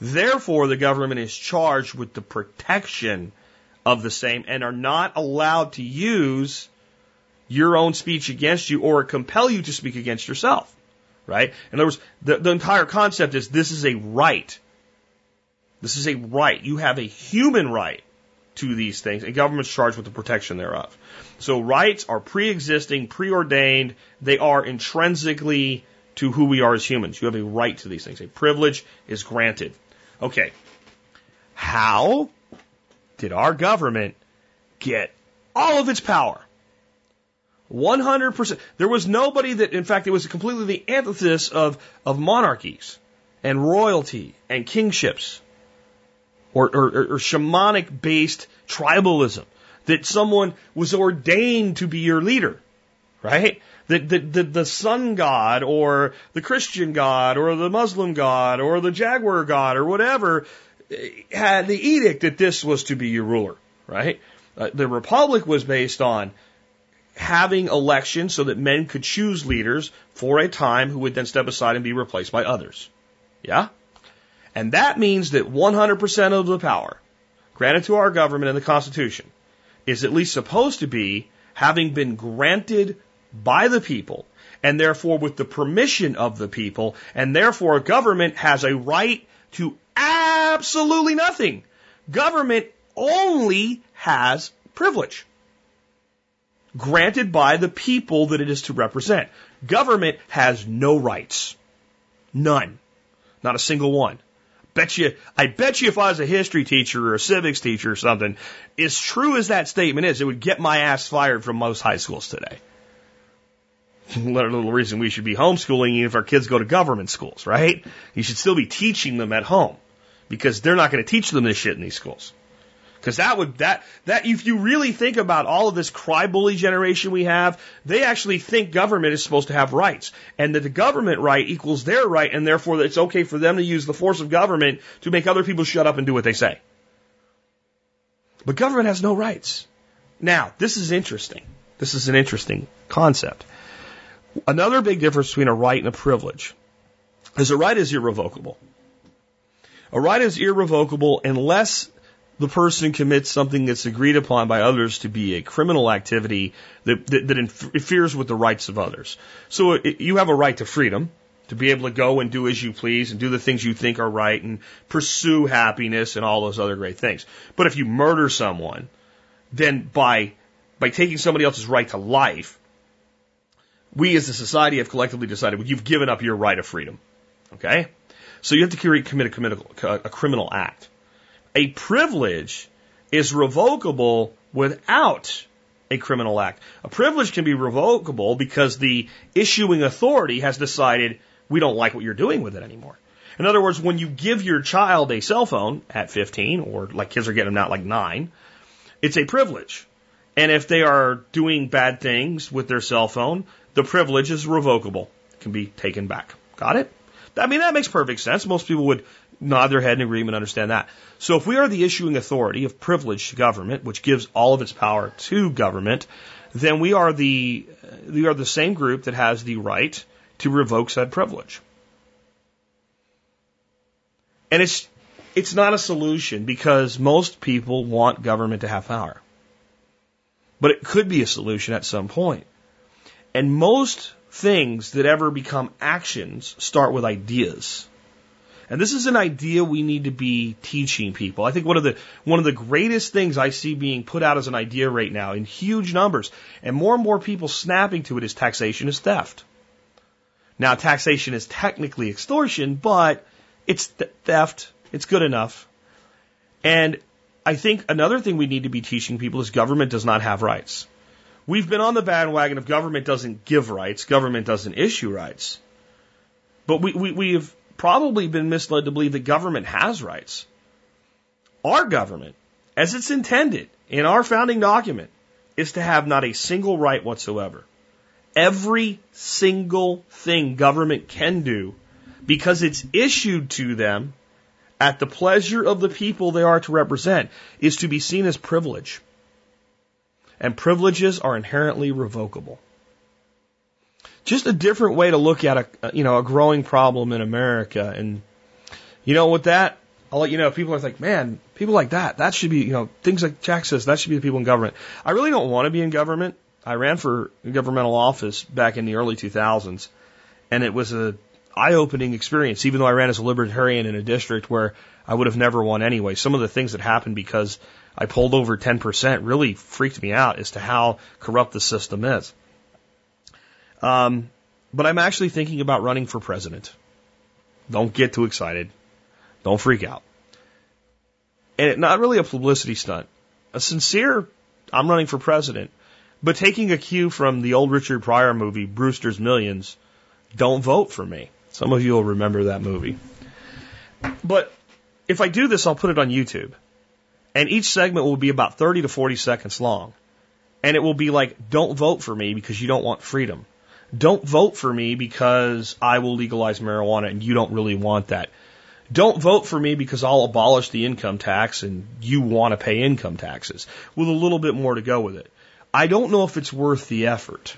Therefore, the government is charged with the protection of the same and are not allowed to use your own speech against you or compel you to speak against yourself. Right? In other words, the, the entire concept is this is a right. This is a right. You have a human right to these things, and government's charged with the protection thereof. So rights are pre-existing, preordained. They are intrinsically to who we are as humans. You have a right to these things. A privilege is granted. Okay. How did our government get all of its power? 100%. There was nobody that, in fact, it was completely the antithesis of, of monarchies and royalty and kingships or, or, or shamanic based tribalism. That someone was ordained to be your leader, right? That the, the, the sun god or the Christian god or the Muslim god or the Jaguar god or whatever had the edict that this was to be your ruler, right? Uh, the republic was based on having elections so that men could choose leaders for a time who would then step aside and be replaced by others. Yeah? And that means that 100% of the power granted to our government and the Constitution is at least supposed to be having been granted by the people and therefore with the permission of the people and therefore a government has a right to absolutely nothing. Government only has privilege granted by the people that it is to represent. Government has no rights. None. Not a single one. Bet you, I bet you if I was a history teacher or a civics teacher or something, as true as that statement is, it would get my ass fired from most high schools today. Little reason we should be homeschooling even if our kids go to government schools, right? You should still be teaching them at home because they're not going to teach them this shit in these schools. Because that would that that if you really think about all of this cry bully generation we have, they actually think government is supposed to have rights, and that the government right equals their right, and therefore that it's okay for them to use the force of government to make other people shut up and do what they say. But government has no rights. Now, this is interesting. This is an interesting concept. Another big difference between a right and a privilege is a right is irrevocable. A right is irrevocable unless the person commits something that's agreed upon by others to be a criminal activity that, that, that interferes with the rights of others. So uh, it, you have a right to freedom, to be able to go and do as you please and do the things you think are right and pursue happiness and all those other great things. But if you murder someone, then by, by taking somebody else's right to life, we as a society have collectively decided well, you've given up your right of freedom. Okay? So you have to commit a, a criminal act. A privilege is revocable without a criminal act. A privilege can be revocable because the issuing authority has decided we don't like what you're doing with it anymore. In other words, when you give your child a cell phone at 15, or like kids are getting them now like 9, it's a privilege. And if they are doing bad things with their cell phone, the privilege is revocable. It can be taken back. Got it? I mean, that makes perfect sense. Most people would nod their head in agreement, understand that. So if we are the issuing authority of privileged government, which gives all of its power to government, then we are the we are the same group that has the right to revoke said privilege. And it's it's not a solution because most people want government to have power. But it could be a solution at some point. And most things that ever become actions start with ideas. And this is an idea we need to be teaching people. I think one of the one of the greatest things I see being put out as an idea right now in huge numbers, and more and more people snapping to it is taxation is theft. Now taxation is technically extortion, but it's th- theft. It's good enough. And I think another thing we need to be teaching people is government does not have rights. We've been on the bandwagon of government doesn't give rights, government doesn't issue rights. But we, we, we have probably been misled to believe that government has rights. Our government, as it's intended in our founding document, is to have not a single right whatsoever. Every single thing government can do, because it's issued to them at the pleasure of the people they are to represent, is to be seen as privilege. and privileges are inherently revocable. Just a different way to look at a, you know, a growing problem in America. And, you know, with that, I'll let you know people are like, man, people like that, that should be, you know, things like Jack says, that should be the people in government. I really don't want to be in government. I ran for governmental office back in the early 2000s, and it was a eye-opening experience. Even though I ran as a libertarian in a district where I would have never won anyway, some of the things that happened because I pulled over 10% really freaked me out as to how corrupt the system is. Um, but I'm actually thinking about running for president. Don't get too excited. Don't freak out. And it, not really a publicity stunt. A sincere, I'm running for president. But taking a cue from the old Richard Pryor movie, Brewster's Millions, don't vote for me. Some of you will remember that movie. But if I do this, I'll put it on YouTube. And each segment will be about 30 to 40 seconds long. And it will be like, don't vote for me because you don't want freedom. Don't vote for me because I will legalize marijuana and you don't really want that. Don't vote for me because I'll abolish the income tax and you want to pay income taxes with a little bit more to go with it. I don't know if it's worth the effort.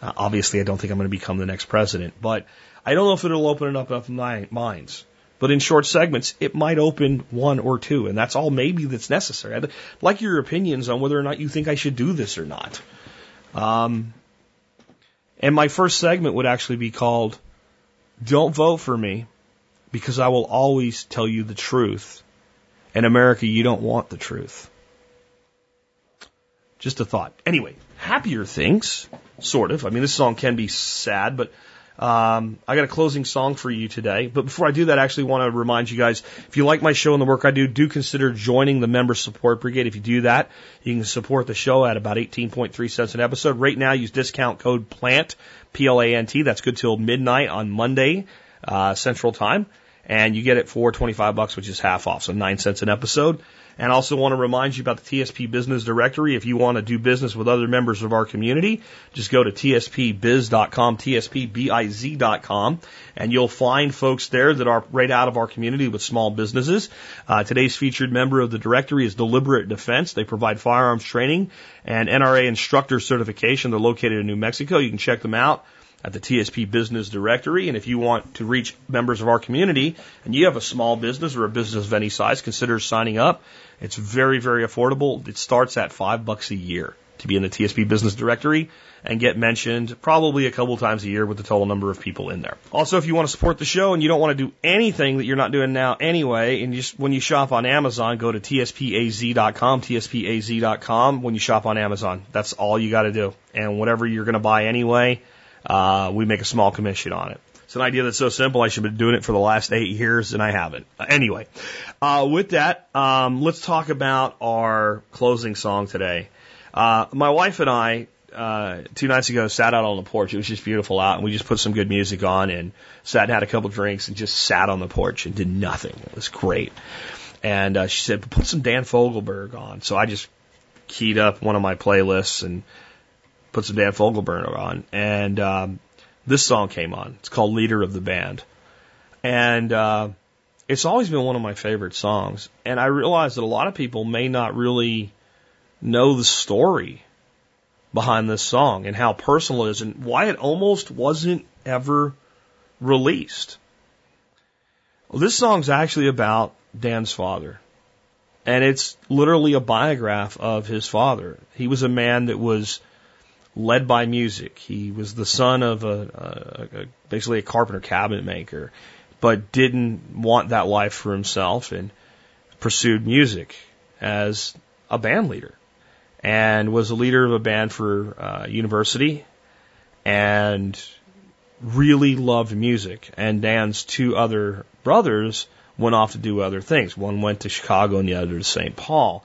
Uh, obviously, I don't think I'm going to become the next president, but I don't know if it'll open up enough minds. But in short segments, it might open one or two, and that's all maybe that's necessary. I'd like your opinions on whether or not you think I should do this or not. Um, and my first segment would actually be called Don't Vote for Me because I will always tell you the truth. In America, you don't want the truth. Just a thought. Anyway, happier things, sort of. I mean, this song can be sad, but um, I got a closing song for you today. But before I do that, I actually want to remind you guys if you like my show and the work I do, do consider joining the Member Support Brigade. If you do that, you can support the show at about 18.3 cents an episode. Right now, use discount code PLANT, P L A N T. That's good till midnight on Monday, uh, Central Time. And you get it for 25 bucks, which is half off, so 9 cents an episode. And I also want to remind you about the TSP Business Directory. If you want to do business with other members of our community, just go to tspbiz.com, tspbiz.com, and you'll find folks there that are right out of our community with small businesses. Uh, today's featured member of the directory is Deliberate Defense. They provide firearms training and NRA instructor certification. They're located in New Mexico. You can check them out at the TSP Business Directory. And if you want to reach members of our community and you have a small business or a business of any size, consider signing up. It's very, very affordable. It starts at five bucks a year to be in the TSP Business Directory and get mentioned probably a couple times a year with the total number of people in there. Also, if you want to support the show and you don't want to do anything that you're not doing now anyway, and just when you shop on Amazon, go to tspaz.com, tspaz.com when you shop on Amazon. That's all you got to do. And whatever you're going to buy anyway, uh, we make a small commission on it. It's an idea that's so simple. I should have been doing it for the last eight years, and I haven't. Uh, anyway, uh, with that, um, let's talk about our closing song today. Uh, my wife and I, uh, two nights ago, sat out on the porch. It was just beautiful out, and we just put some good music on and sat and had a couple drinks and just sat on the porch and did nothing. It was great. And uh, she said, "Put some Dan Fogelberg on." So I just keyed up one of my playlists and put some Dan Fogelberg on, and um, this song came on. It's called "Leader of the Band," and uh, it's always been one of my favorite songs. And I realize that a lot of people may not really know the story behind this song and how personal it is, and why it almost wasn't ever released. Well, this song's actually about Dan's father. And it's literally a biograph of his father. He was a man that was led by music. He was the son of a, a, a basically a carpenter cabinet maker, but didn't want that life for himself and pursued music as a band leader and was a leader of a band for uh, university and really loved music. And Dan's two other brothers went off to do other things. One went to Chicago and the other to St. Paul.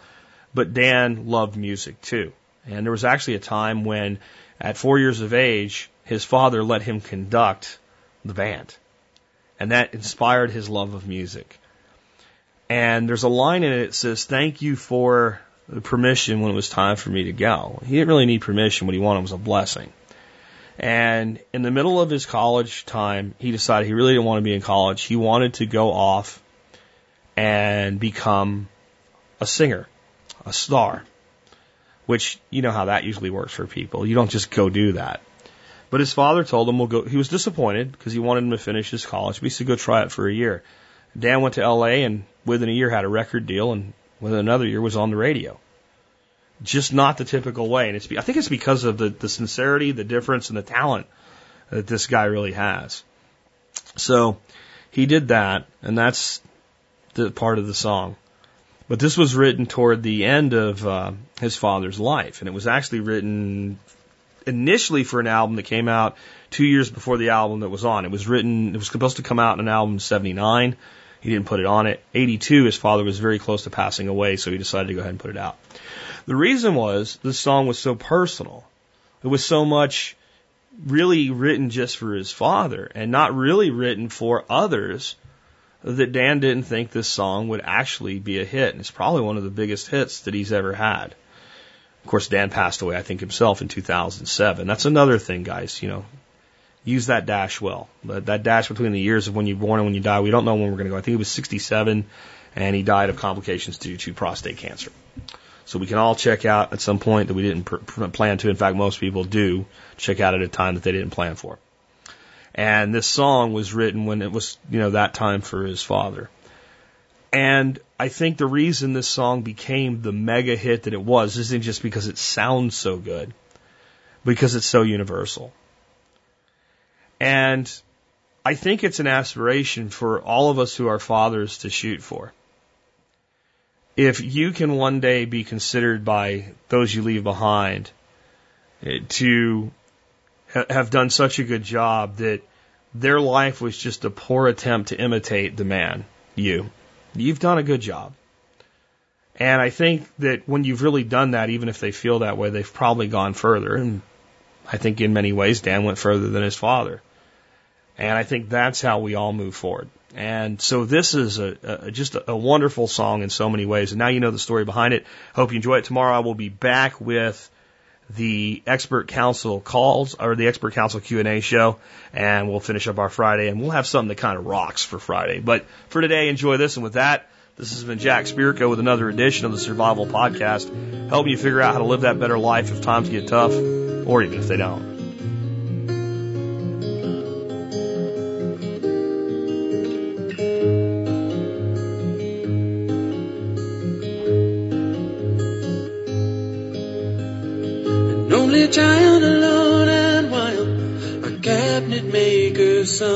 But Dan loved music too. And there was actually a time when, at four years of age, his father let him conduct the band. And that inspired his love of music. And there's a line in it that says, Thank you for the permission when it was time for me to go. He didn't really need permission. What he wanted was a blessing. And in the middle of his college time, he decided he really didn't want to be in college. He wanted to go off and become a singer, a star which you know how that usually works for people. You don't just go do that. But his father told him, "We'll go." He was disappointed because he wanted him to finish his college, but he said, "Go try it for a year." Dan went to L.A. and within a year had a record deal, and within another year was on the radio. Just not the typical way, and it's. I think it's because of the the sincerity, the difference, and the talent that this guy really has. So he did that, and that's the part of the song. But this was written toward the end of uh, his father's life, and it was actually written initially for an album that came out two years before the album that was on. It was written, it was supposed to come out in an album in 79. He didn't put it on it. 82, his father was very close to passing away, so he decided to go ahead and put it out. The reason was this song was so personal. It was so much really written just for his father and not really written for others that Dan didn't think this song would actually be a hit. And it's probably one of the biggest hits that he's ever had. Of course, Dan passed away, I think, himself in 2007. That's another thing, guys. You know, use that dash well. That, dash between the years of when you're born and when you die, we don't know when we're going to go. I think he was 67 and he died of complications due to prostate cancer. So we can all check out at some point that we didn't plan to. In fact, most people do check out at a time that they didn't plan for. And this song was written when it was, you know, that time for his father. And I think the reason this song became the mega hit that it was isn't just because it sounds so good, because it's so universal. And I think it's an aspiration for all of us who are fathers to shoot for. If you can one day be considered by those you leave behind eh, to have done such a good job that their life was just a poor attempt to imitate the man, you, you've done a good job. And I think that when you've really done that, even if they feel that way, they've probably gone further. And I think in many ways, Dan went further than his father. And I think that's how we all move forward. And so this is a, a just a, a wonderful song in so many ways. And now you know the story behind it. Hope you enjoy it. Tomorrow I will be back with the expert council calls or the expert council Q&A show and we'll finish up our Friday and we'll have something that kind of rocks for Friday. But for today, enjoy this. And with that, this has been Jack Spirko with another edition of the Survival Podcast, helping you figure out how to live that better life if times get tough or even if they don't. His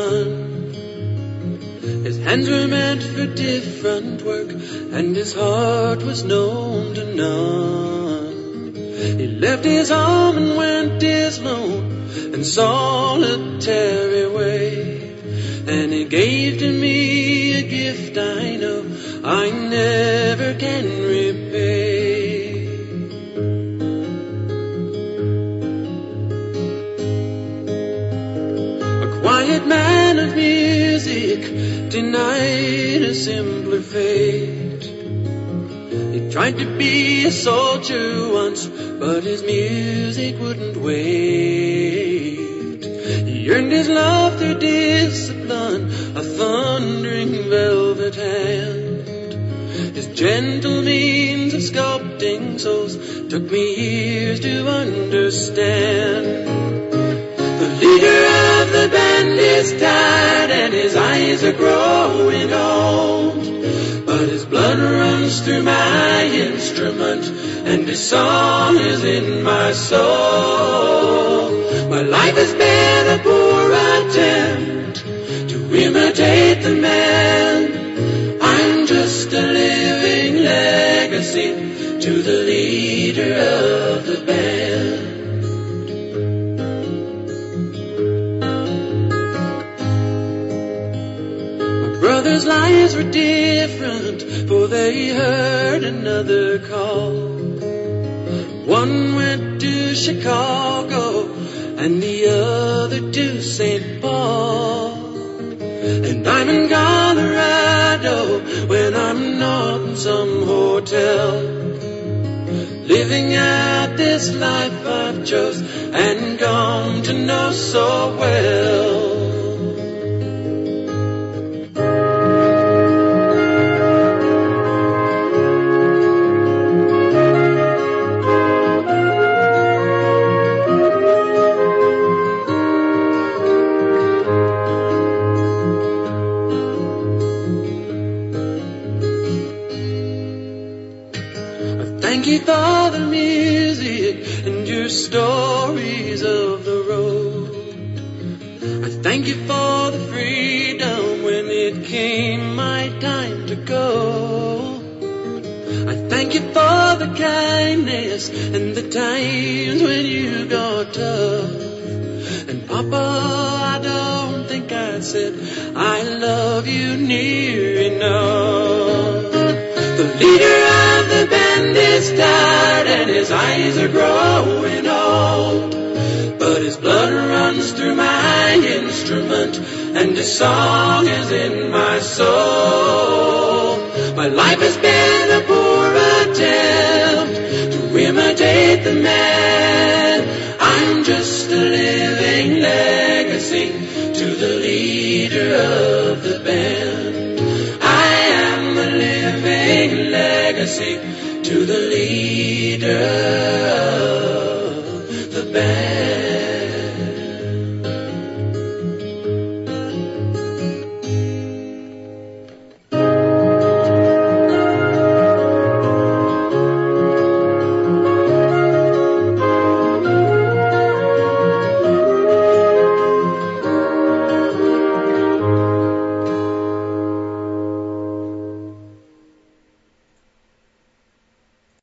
hands were meant for different work, and his heart was known to none. He left his home and went his lone and solitary way, and he gave to me a gift I know I never can repay. Denied a simpler fate. He tried to be a soldier once, but his music wouldn't wait. He earned his love through discipline, a thundering velvet hand. His gentle means of sculpting souls took me years to understand. The leader of the band is tired and his eyes are growing old. But his blood runs through my instrument and his song is in my soul. My life has been a poor attempt to imitate the man. I'm just a living legacy to the leader of the band. Brothers' lives were different, for they heard another call. One went to Chicago, and the other to St. Paul. And I'm in Colorado when I'm not in some hotel. Living out this life I've chose and come to know so well. Stories of the road. I thank you for the freedom when it came my time to go. I thank you for the kindness and the times when you got tough. And Papa, I don't think I said I love you near enough. The leader of the band is tired and his eyes are growing But his blood runs through my instrument and his song is in my soul. My life has been a poor attempt to imitate the man. I'm just a living legacy to the leader of the band. I am a living legacy to the leader